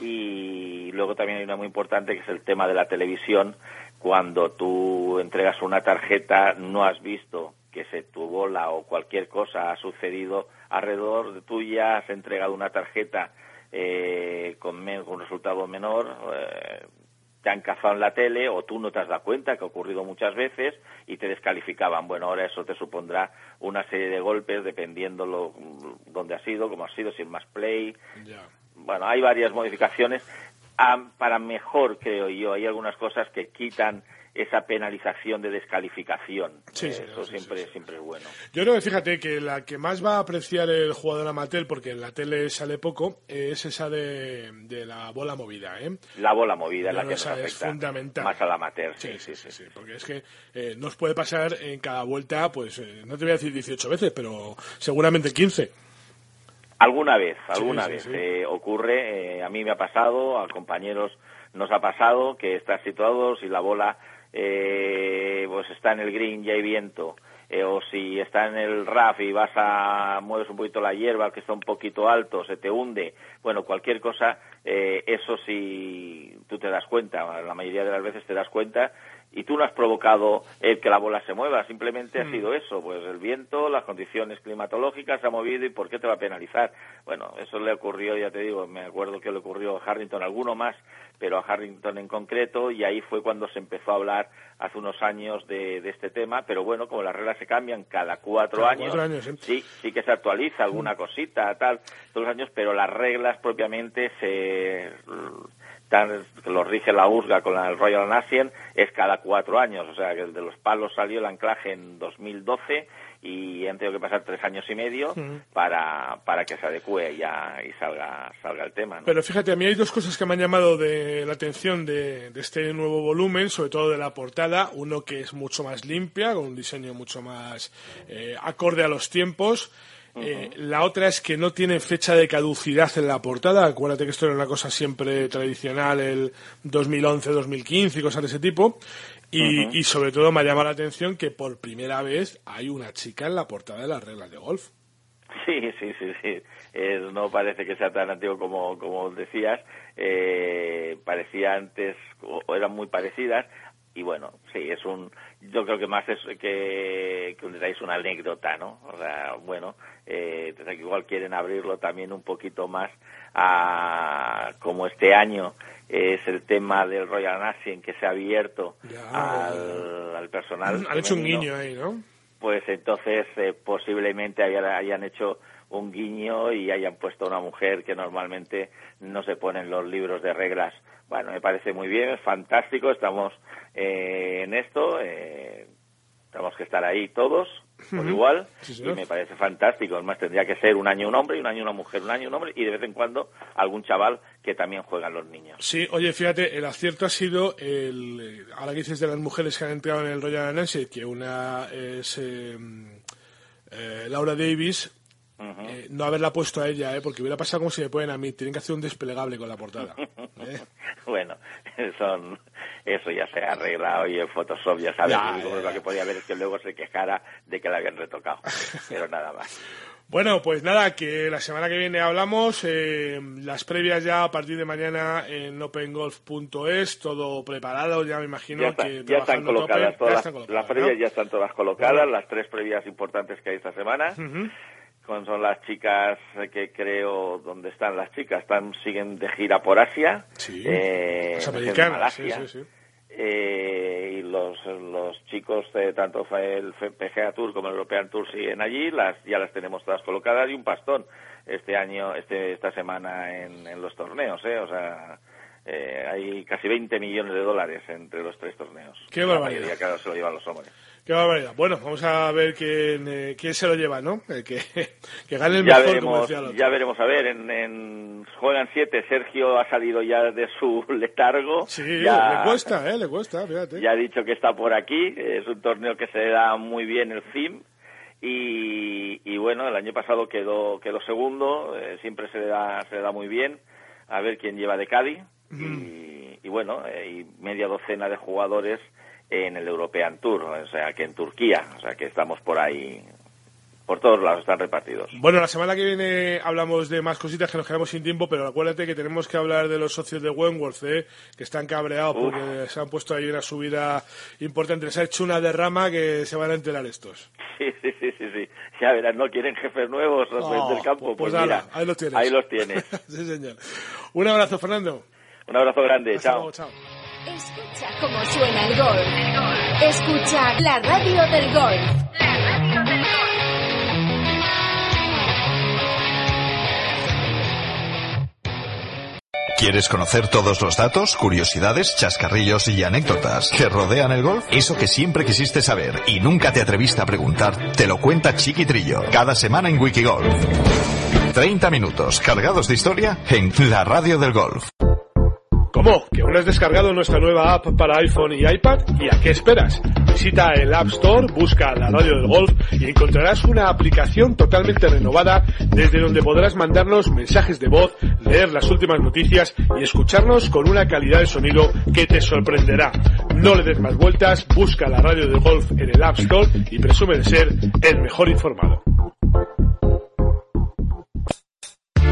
Y luego también hay una muy importante que es el tema de la televisión, cuando tú entregas una tarjeta no has visto que se tu bola o cualquier cosa ha sucedido alrededor de tuya, has entregado una tarjeta eh, con, men- con un resultado menor, eh, te han cazado en la tele o tú no te has dado cuenta, que ha ocurrido muchas veces, y te descalificaban. Bueno, ahora eso te supondrá una serie de golpes dependiendo lo, dónde ha sido, cómo ha sido, si es más play. Bueno, hay varias modificaciones. Ah, para mejor, creo yo, hay algunas cosas que quitan esa penalización de descalificación. Sí, Eh, sí, eso sí, siempre, siempre es bueno. Yo creo que fíjate que la que más va a apreciar el jugador amateur, porque en la tele sale poco, es esa de, de la bola movida, ¿eh? La bola movida la Yo que nos esa es afecta fundamental. más al amateur. Sí, sí, sí, sí, porque es que eh, nos puede pasar en cada vuelta, pues eh, no te voy a decir 18 veces, pero seguramente 15. Alguna vez, alguna vez eh, ocurre, a mí me ha pasado, a compañeros nos ha pasado que estás situado, si la bola eh, pues está en el green y hay viento, eh, o si está en el RAF y vas a, mueves un poquito la hierba que está un poquito alto, se te hunde, bueno, cualquier cosa, eh, eso sí tú te das cuenta, la mayoría de las veces te das cuenta y tú no has provocado el que la bola se mueva, simplemente ha Mm. sido eso, pues el viento, las condiciones climatológicas se ha movido y ¿por qué te va a penalizar? Bueno, eso le ocurrió, ya te digo, me acuerdo que le ocurrió a Harrington, alguno más, pero a Harrington en concreto y ahí fue cuando se empezó a hablar hace unos años de, de este tema, pero bueno, como las reglas se cambian cada cuatro Cada años, cuatro años, ¿eh? sí, sí que se actualiza alguna cosita, tal, todos los años, pero las reglas propiamente se tan, que lo rige la USGA con la, el Royal Nation es cada cuatro años, o sea que el de los palos salió el anclaje en 2012 y han tenido que pasar tres años y medio para, para que se adecue ya y salga, salga el tema. ¿no? Pero fíjate, a mí hay dos cosas que me han llamado de la atención de, de este nuevo volumen, sobre todo de la portada. Uno que es mucho más limpia, con un diseño mucho más eh, acorde a los tiempos. Eh, la otra es que no tiene fecha de caducidad en la portada. Acuérdate que esto era una cosa siempre tradicional, el 2011, 2015 y cosas de ese tipo. Y, sobre todo me ha llamado la atención que por primera vez hay una chica en la portada de las reglas de golf. Sí, sí, sí, sí. no parece que sea tan antiguo como, como decías. Eh, parecía antes, o, eran muy parecidas. Y bueno, sí, es un. Yo creo que más es que, que una anécdota, ¿no? O sea, bueno, eh, igual quieren abrirlo también un poquito más a. Como este año es el tema del Royal Nation que se ha abierto al, al, personal. Han hecho un guiño ahí, ¿no? pues entonces eh, posiblemente hayan, hecho un guiño y hayan puesto a una mujer que normalmente no se pone en los libros de reglas. Bueno, me parece muy bien, es fantástico, estamos eh, en esto, eh, tenemos que estar ahí todos por igual y me parece fantástico. Además tendría que ser un año un hombre y un año una mujer, un año un hombre y de vez en cuando algún chaval que también juegan los niños. Sí, oye, fíjate, el acierto ha sido el ahora que dices de las mujeres que han entrado en el Royal Nancy, que una es em, eh, Laura Davis, eh, no haberla puesto a ella, eh, porque hubiera pasado como si me ponen a mí. Tienen que hacer un desplegable con la portada. ¿eh? bueno, son, eso ya se arregla hoy en Photoshop, ya sabes. lo que podía ver es que luego se quejara de que la habían retocado. pero nada más. Bueno, pues nada, que la semana que viene hablamos. las previas ya a partir de mañana en opengolf.es, todo preparado, ya me imagino ya que. Ya están colocadas todas. las, previas ya están todas colocadas, las tres previas importantes que hay esta semana son las chicas que creo donde están las chicas. Están siguen de gira por Asia. Sí, eh, americanas sí, sí, eh, y los los chicos de tanto el PGA Tour como el European Tour siguen allí. Las ya las tenemos todas colocadas. Y un pastón este año este esta semana en, en los torneos eh o sea eh, hay casi 20 millones de dólares entre los tres torneos. Qué barbaridad. La mayoría, se lo llevan los hombres. Qué barbaridad. Bueno, vamos a ver quién, eh, quién se lo lleva, ¿no? que, que gane el mejor, veremos, Ya veremos, a ver, en, en juegan siete, Sergio ha salido ya de su letargo. Sí, le cuesta, ¿eh? Le cuesta, fíjate. Ya ha dicho que está por aquí, es un torneo que se da muy bien el FIM. Y, y bueno, el año pasado quedó, quedó segundo, eh, siempre se le, da, se le da muy bien. A ver quién lleva de Cádiz. Y, y, bueno, eh, y media docena de jugadores en el European Tour, o sea, que en Turquía, o sea, que estamos por ahí, por todos lados están repartidos. Bueno, la semana que viene hablamos de más cositas que nos quedamos sin tiempo, pero acuérdate que tenemos que hablar de los socios de Wentworth, ¿eh? que están cabreados porque se han puesto ahí una subida importante. Se ha hecho una derrama que se van a enterar estos. Sí, sí, sí, sí. sí. Ya verás, no quieren jefes nuevos los del campo. Pues, pues, mira, ahí los tienes. Ahí los tienes. sí, señor. Un abrazo, Fernando. Un abrazo grande. chao. chao. Escucha cómo suena el gol. Escucha la radio del gol. La radio del gol. ¿Quieres conocer todos los datos, curiosidades, chascarrillos y anécdotas que rodean el golf? Eso que siempre quisiste saber y nunca te atreviste a preguntar, te lo cuenta Chiquitrillo cada semana en Wikigolf. 30 minutos cargados de historia en la radio del golf. ¿Cómo? ¿Que aún has descargado nuestra nueva app para iPhone y iPad? ¿Y a qué esperas? Visita el App Store, busca la radio del golf y encontrarás una aplicación totalmente renovada desde donde podrás mandarnos mensajes de voz, leer las últimas noticias y escucharnos con una calidad de sonido que te sorprenderá. No le des más vueltas, busca la radio del golf en el App Store y presume de ser el mejor informado.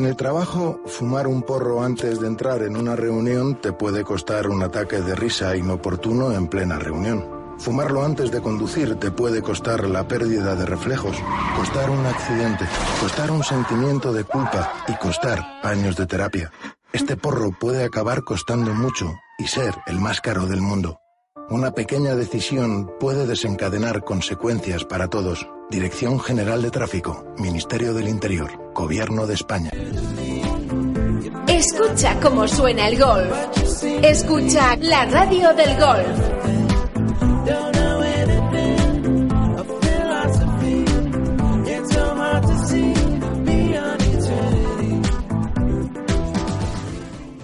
En el trabajo, fumar un porro antes de entrar en una reunión te puede costar un ataque de risa inoportuno en plena reunión. Fumarlo antes de conducir te puede costar la pérdida de reflejos, costar un accidente, costar un sentimiento de culpa y costar años de terapia. Este porro puede acabar costando mucho y ser el más caro del mundo. Una pequeña decisión puede desencadenar consecuencias para todos. Dirección General de Tráfico, Ministerio del Interior, Gobierno de España. Escucha cómo suena el golf. Escucha la radio del golf.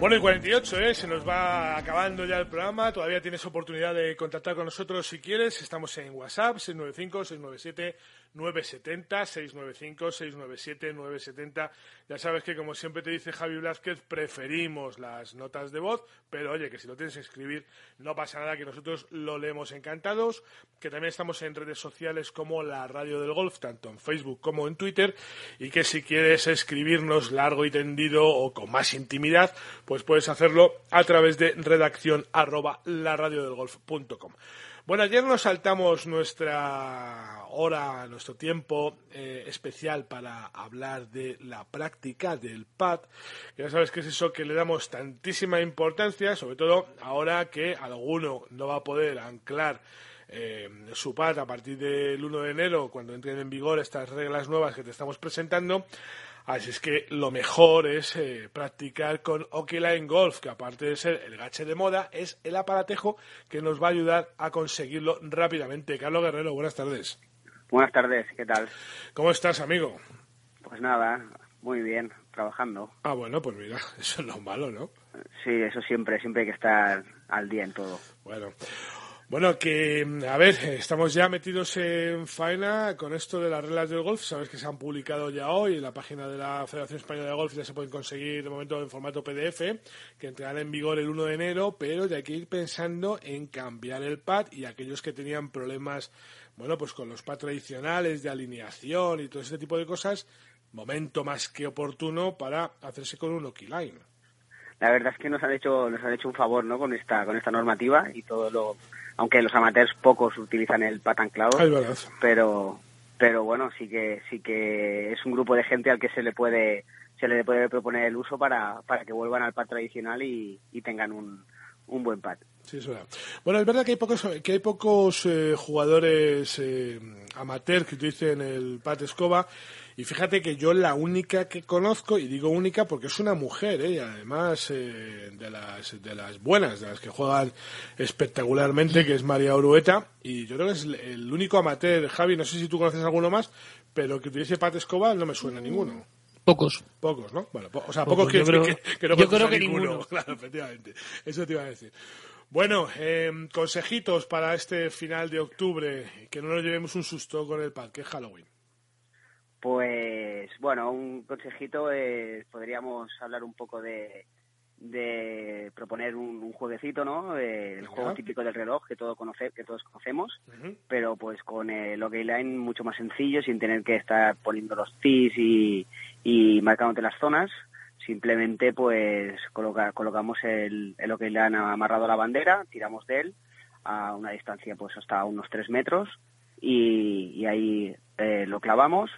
Bueno, y 48, ¿eh? se nos va acabando ya el programa. Todavía tienes oportunidad de contactar con nosotros si quieres. Estamos en WhatsApp, 695-697. 970 695 697 970 ya sabes que como siempre te dice Javi Blázquez preferimos las notas de voz pero oye que si lo tienes que escribir no pasa nada que nosotros lo leemos encantados que también estamos en redes sociales como la radio del golf tanto en Facebook como en Twitter y que si quieres escribirnos largo y tendido o con más intimidad pues puedes hacerlo a través de redacción arroba laradiodelgolf.com bueno, ayer nos saltamos nuestra hora, nuestro tiempo eh, especial para hablar de la práctica del pad. Ya sabes que es eso que le damos tantísima importancia, sobre todo ahora que alguno no va a poder anclar eh, su pad a partir del 1 de enero, cuando entren en vigor estas reglas nuevas que te estamos presentando. Así es que lo mejor es eh, practicar con Okiline Golf, que aparte de ser el gache de moda, es el aparatejo que nos va a ayudar a conseguirlo rápidamente. Carlos Guerrero, buenas tardes. Buenas tardes, ¿qué tal? ¿Cómo estás, amigo? Pues nada, muy bien, trabajando. Ah, bueno, pues mira, eso es lo malo, ¿no? Sí, eso siempre, siempre hay que estar al día en todo. Bueno, bueno, que a ver, estamos ya metidos en faena con esto de las reglas del golf. Sabes que se han publicado ya hoy en la página de la Federación Española de Golf. Ya se pueden conseguir de momento en formato PDF, que entrarán en vigor el 1 de enero, pero ya hay que ir pensando en cambiar el pad y aquellos que tenían problemas, bueno, pues con los pads tradicionales de alineación y todo ese tipo de cosas, momento más que oportuno para hacerse con un Okiline. La verdad es que nos han hecho nos han hecho un favor, ¿no? Con esta con esta normativa y todo lo aunque los amateurs pocos utilizan el pat anclado, pero pero bueno, sí que sí que es un grupo de gente al que se le puede se le puede proponer el uso para, para que vuelvan al pad tradicional y, tengan un, un buen pad. Sí, eso Bueno, es verdad que hay pocos, que hay pocos eh, jugadores eh, amateurs que utilicen el pad escoba y fíjate que yo la única que conozco, y digo única porque es una mujer, ¿eh? y además eh, de, las, de las buenas, de las que juegan espectacularmente, que es María Orueta, y yo creo que es el único amateur, Javi, no sé si tú conoces alguno más, pero que utilice Pat Escobar no me suena ninguno. Pocos. Pocos, ¿no? Bueno, o sea, pocos, que, creo, que, no yo creo que ninguno. Claro, efectivamente. Eso te iba a decir. Bueno, eh, consejitos para este final de octubre, que no nos llevemos un susto con el pad, que es Halloween. Pues bueno, un consejito es, podríamos hablar un poco de, de proponer un, jueguecito, ¿no? Eh, el juego típico del reloj que, todo conoce, que todos conocemos, pero pues con el OK Line mucho más sencillo, sin tener que estar poniendo los tis y, y marcándote las zonas. Simplemente pues coloca, colocamos el, el OK Line amarrado a la bandera, tiramos de él a una distancia pues hasta unos 3 metros y, y ahí eh, lo clavamos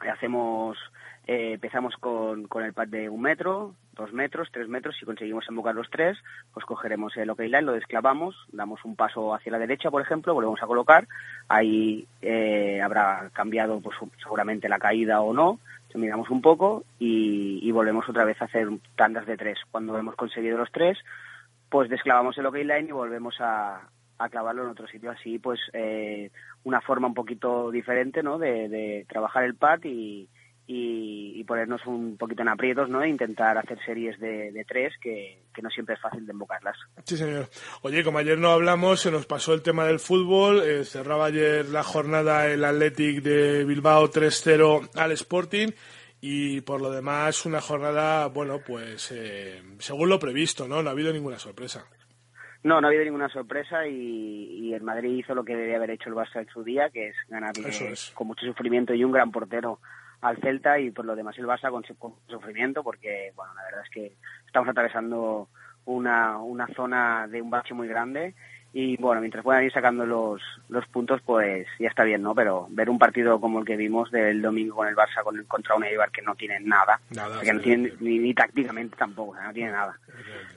hacemos eh, empezamos con, con, el pad de un metro, dos metros, tres metros. Si conseguimos embocar los tres, pues cogeremos el OK line, lo desclavamos, damos un paso hacia la derecha, por ejemplo, volvemos a colocar. Ahí eh, habrá cambiado pues, seguramente la caída o no. Miramos un poco y, y, volvemos otra vez a hacer tandas de tres. Cuando hemos conseguido los tres, pues desclavamos el OK line y volvemos a, a clavarlo en otro sitio. Así, pues, eh, una forma un poquito diferente, ¿no? De, trabajar el pad y, y, ponernos un poquito en aprietos, ¿no? E intentar hacer series de, tres que, no siempre es fácil de invocarlas. Sí, señor. Oye, como ayer no hablamos, se nos pasó el tema del fútbol. Eh, cerraba ayer la jornada el Athletic de Bilbao 3-0 al Sporting. Y por lo demás, una jornada, bueno, pues eh, según lo previsto, ¿no? No ha habido ninguna sorpresa. No, no ha habido ninguna sorpresa y, el Madrid hizo lo que debía haber hecho el Barça en su día, que es ganar con mucho sufrimiento y un gran portero al Celta y por lo demás el Barça con, sufrimiento porque, bueno, la verdad es que estamos atravesando una, una zona de un bache muy grande y bueno, mientras puedan ir sacando los, los puntos, pues ya está bien, ¿no? Pero ver un partido como el que vimos del domingo con el Barça con, contra un Eibar que no tiene nada, que no tiene ni, tácticamente tampoco, o sea, no tiene nada.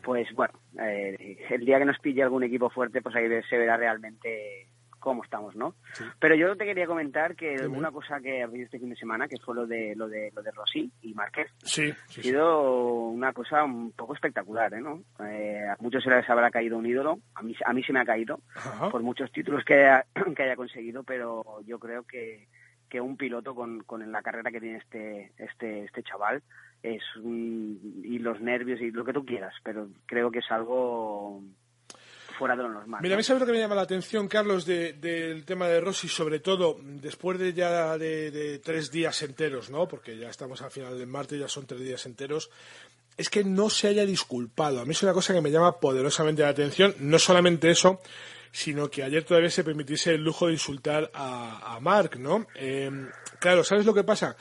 Pues bueno, eh, el día que nos pille algún equipo fuerte, pues ahí se verá realmente cómo estamos, ¿no? Pero yo te quería comentar que una cosa que ha habido este fin de semana, que fue lo de lo de lo de Rossi y Márquez, sí, ha sido una cosa un poco espectacular, ¿eh? ¿no? Eh, a muchos se les habrá caído un ídolo, a mí a mí se me ha caído por muchos títulos que haya, que haya conseguido, pero yo creo que que un piloto con, con la carrera que tiene este este este chaval es y los nervios y lo que tú quieras, pero creo que es algo fuera de lo normal. Mira, a mí sabes lo que me llama la atención, Carlos, del tema de Rossi, sobre todo después de ya de, tres días enteros, ¿no? Porque ya estamos al final del martes, ya son tres días enteros. Es que no se haya disculpado. A mí es una cosa que me llama poderosamente la atención. No solamente eso, sino que ayer todavía se permitiese el lujo de insultar a, a Mark, ¿no? Eh, claro, ¿sabes lo que pasa?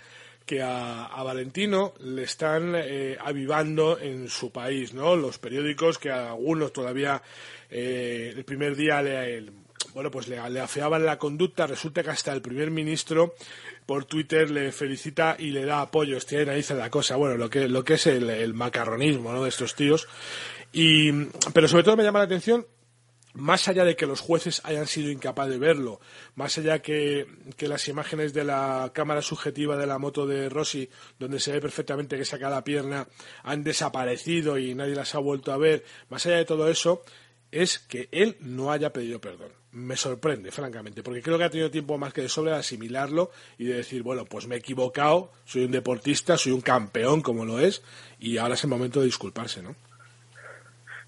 Que a, Valentino le están eh, avivando en su país, ¿no? Los periódicos que a algunos todavía eh, el primer día le, bueno, pues le, afeaban la conducta, resulta que hasta el primer ministro por Twitter le felicita y le da apoyo, ahí dice la cosa, bueno, lo que, lo que es el, el macarronismo, ¿no? De estos tíos. Y, pero sobre todo me llama la atención más allá de que los jueces hayan sido incapaces de verlo, más allá que, que las imágenes de la cámara subjetiva de la moto de Rossi, donde se ve perfectamente que saca la pierna, han desaparecido y nadie las ha vuelto a ver, más allá de todo eso, es que él no haya pedido perdón. Me sorprende, francamente, porque creo que ha tenido tiempo más que de sobre de asimilarlo y de decir, bueno, pues me he equivocado, soy un deportista, soy un campeón como lo es, y ahora es el momento de disculparse, ¿no?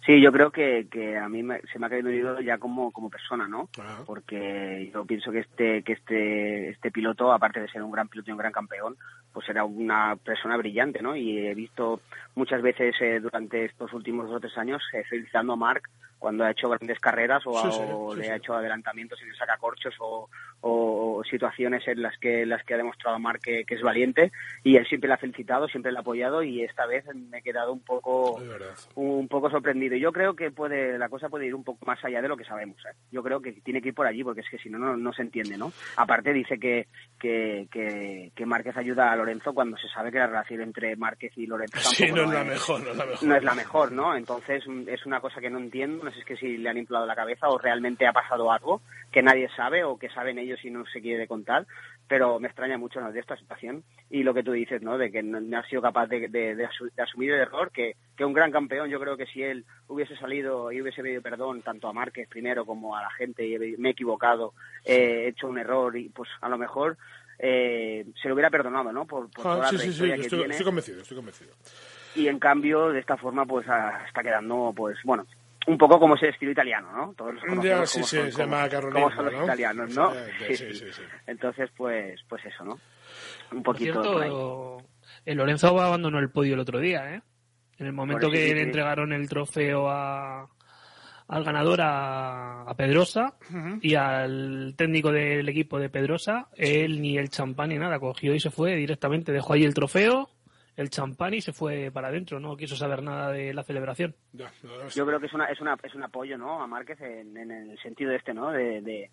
Sí, yo creo que, que a mí se me ha caído un ídolo ya como, como persona, ¿no? Porque yo pienso que este, que este, este piloto, aparte de ser un gran piloto y un gran campeón, pues era una persona brillante, ¿no? Y he visto muchas veces eh, durante estos últimos dos o tres años eh, felicitando a Mark cuando ha hecho grandes carreras o, le ha hecho adelantamientos en el sacacorchos o, o, situaciones en las que las que ha demostrado Mark que, es valiente y él siempre le ha felicitado, siempre le ha apoyado y esta vez me he quedado un poco un poco sorprendido. Yo creo que puede la cosa puede ir un poco más allá de lo que sabemos. ¿eh? Yo creo que tiene que ir por allí porque es que si no, no, no se entiende, ¿no? Aparte dice que, que, que, que Márquez ayuda a Lorenzo cuando se sabe que la relación entre Márquez y Lorenzo tampoco no, es la mejor, no es la mejor. No es la mejor, ¿no? Entonces es una cosa que no entiendo no sé si es que si le han inflado la cabeza o realmente ha pasado algo que nadie sabe o que saben ellos y no se quiere contar, pero me extraña mucho ¿no? de esta situación y lo que tú dices, ¿no? De que no, ha sido capaz de, asumir el error, que, que, un gran campeón, yo creo que si él hubiese salido y hubiese pedido perdón tanto a Márquez primero como a la gente y me he equivocado, he hecho un error y pues a lo mejor eh, se lo hubiera perdonado, ¿no? Por, por ah, sí, sí, sí, estoy, estoy convencido, estoy convencido y en cambio de esta forma pues está quedando pues bueno un poco como ese estilo italiano, ¿no? Todos los conocemos sí, sí, se llama como son los italianos, ¿no? Sí, sí, sí, Entonces, pues, pues eso, ¿no? Un poquito. Cierto, el Lorenzo abandonó el podio el otro día, ¿eh? En el momento que le entregaron el trofeo a, al ganador a, Pedrosa y al técnico del equipo de Pedrosa, él ni el champán ni nada, cogió y se fue directamente, dejó ahí el trofeo el champán y se fue para adentro, no quiso saber nada de la celebración. Yo creo que es una es una es un apoyo, ¿no? A Márquez en, el sentido este, ¿no? De, de,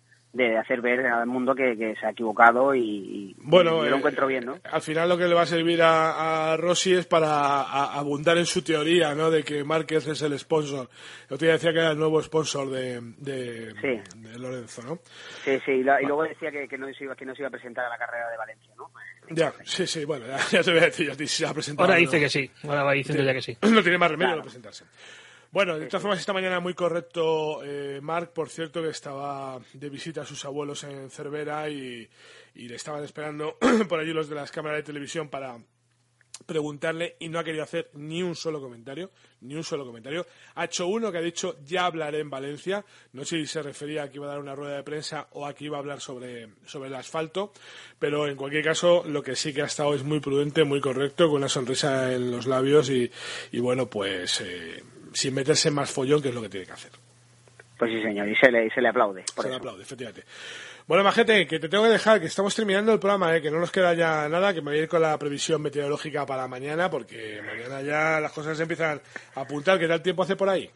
hacer ver al mundo que, se ha equivocado y, bueno, lo encuentro bien, ¿no? Al final lo que le va a servir a, Rossi es para abundar en su teoría, ¿no? De que Márquez es el sponsor. Otro día decía que era el nuevo sponsor de, de, Lorenzo, ¿no? Sí, sí, y, luego decía que, que, no se iba, que no se iba a presentar a la carrera de Valencia, ¿no? Ya, sí, sí, bueno, ya, te voy a decir, ya se ha presentado. Ahora dice que sí, ahora va diciendo ya que sí. No tiene más remedio de presentarse. Bueno, de todas formas, esta mañana muy correcto eh, Marc, por cierto, que estaba de visita a sus abuelos en Cervera y, y le estaban esperando por allí los de las cámaras de televisión para preguntarle y no ha querido hacer ni un solo comentario, ni un solo comentario. Ha hecho uno que ha dicho ya hablaré en Valencia. No sé si se refería a que iba a dar una rueda de prensa o a que iba a hablar sobre, sobre el asfalto, pero en cualquier caso lo que sí que ha estado es muy prudente, muy correcto, con una sonrisa en los labios y, y bueno, pues eh, sin meterse en más follón, que es lo que tiene que hacer. Pues sí, señor, y se le, se le aplaude. se le aplaude, efectivamente. Bueno, Majete, que te tengo que dejar, que estamos terminando el programa, ¿eh? que no nos queda ya nada, que me voy a ir con la previsión meteorológica para mañana, porque mañana ya las cosas empiezan a apuntar. ¿Qué tal tiempo hace por ahí?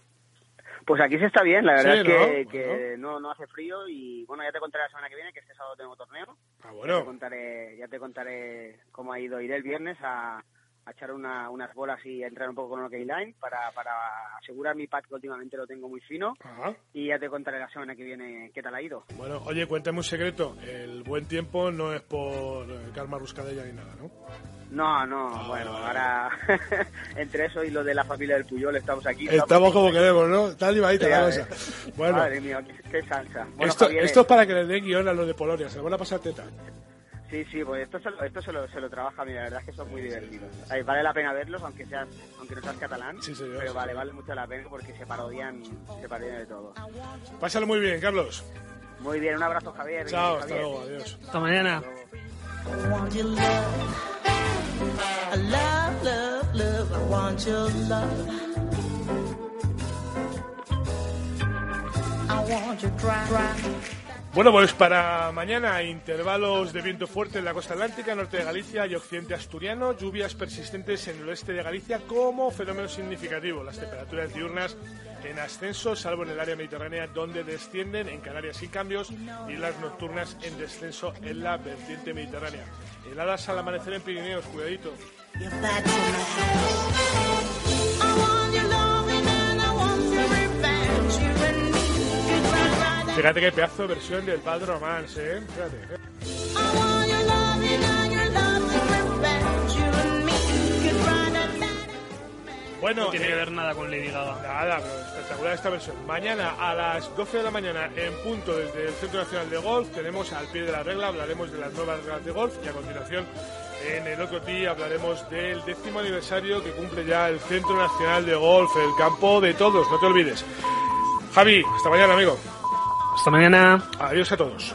Pues aquí se está bien, la verdad es que, ¿no? no, hace frío y bueno, ya te contaré la semana que viene que este sábado tengo torneo. Ah, bueno. Ya te contaré, ya te contaré cómo ha ido. Iré el viernes a, a echar unas bolas y entrar un poco con el line para, para asegurar mi pad que últimamente lo tengo muy fino y ya te contaré la semana que viene qué tal ha ido. Bueno, oye, cuéntame un secreto, el buen tiempo no es por Karma Ruscadella ni nada, ¿no? No, no, ah, bueno, ahora entre eso y lo de la familia del Puyol estamos aquí. Estamos, como queremos, ¿no? Está animadita la cosa. Bueno. Madre mía, qué, salsa. esto, esto es para que le den guion a los de Polonia, se van a pasar teta. Sí, sí, pues esto, se lo, esto se, lo, se lo trabaja a mí, la verdad es que son muy divertidos. Ay, vale la pena verlos, aunque seas, aunque no seas catalán, pero vale, vale mucho la pena porque se parodian, se parodian de todo. Pásalo muy bien, Carlos. Muy bien, un abrazo Javier. Chao, hasta Javier. luego, adiós. Hasta mañana. I want Bueno, pues para mañana intervalos de viento fuerte en la costa atlántica, norte de Galicia y occidente asturiano, lluvias persistentes en el oeste de Galicia como fenómeno significativo. Las temperaturas diurnas en ascenso, salvo en el área mediterránea donde descienden, en Canarias sin cambios, y las nocturnas en descenso en la vertiente mediterránea. Heladas al amanecer en Pirineos, cuidadito. Fíjate qué pedazo de versión del Bad Romance, ¿eh? Fíjate. ¿eh? Bueno, No tiene eh, que ver nada con Lady Gaga. Nada, pero espectacular esta versión. Mañana a las 12 de la mañana en punto desde el Centro Nacional de Golf tenemos al pie de la regla, hablaremos de las nuevas reglas de golf y a continuación en el otro día hablaremos del décimo aniversario que cumple ya el Centro Nacional de Golf, el campo de todos, no te olvides. Javi, hasta mañana amigo. Hasta mañana. Adiós a todos.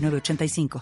906985.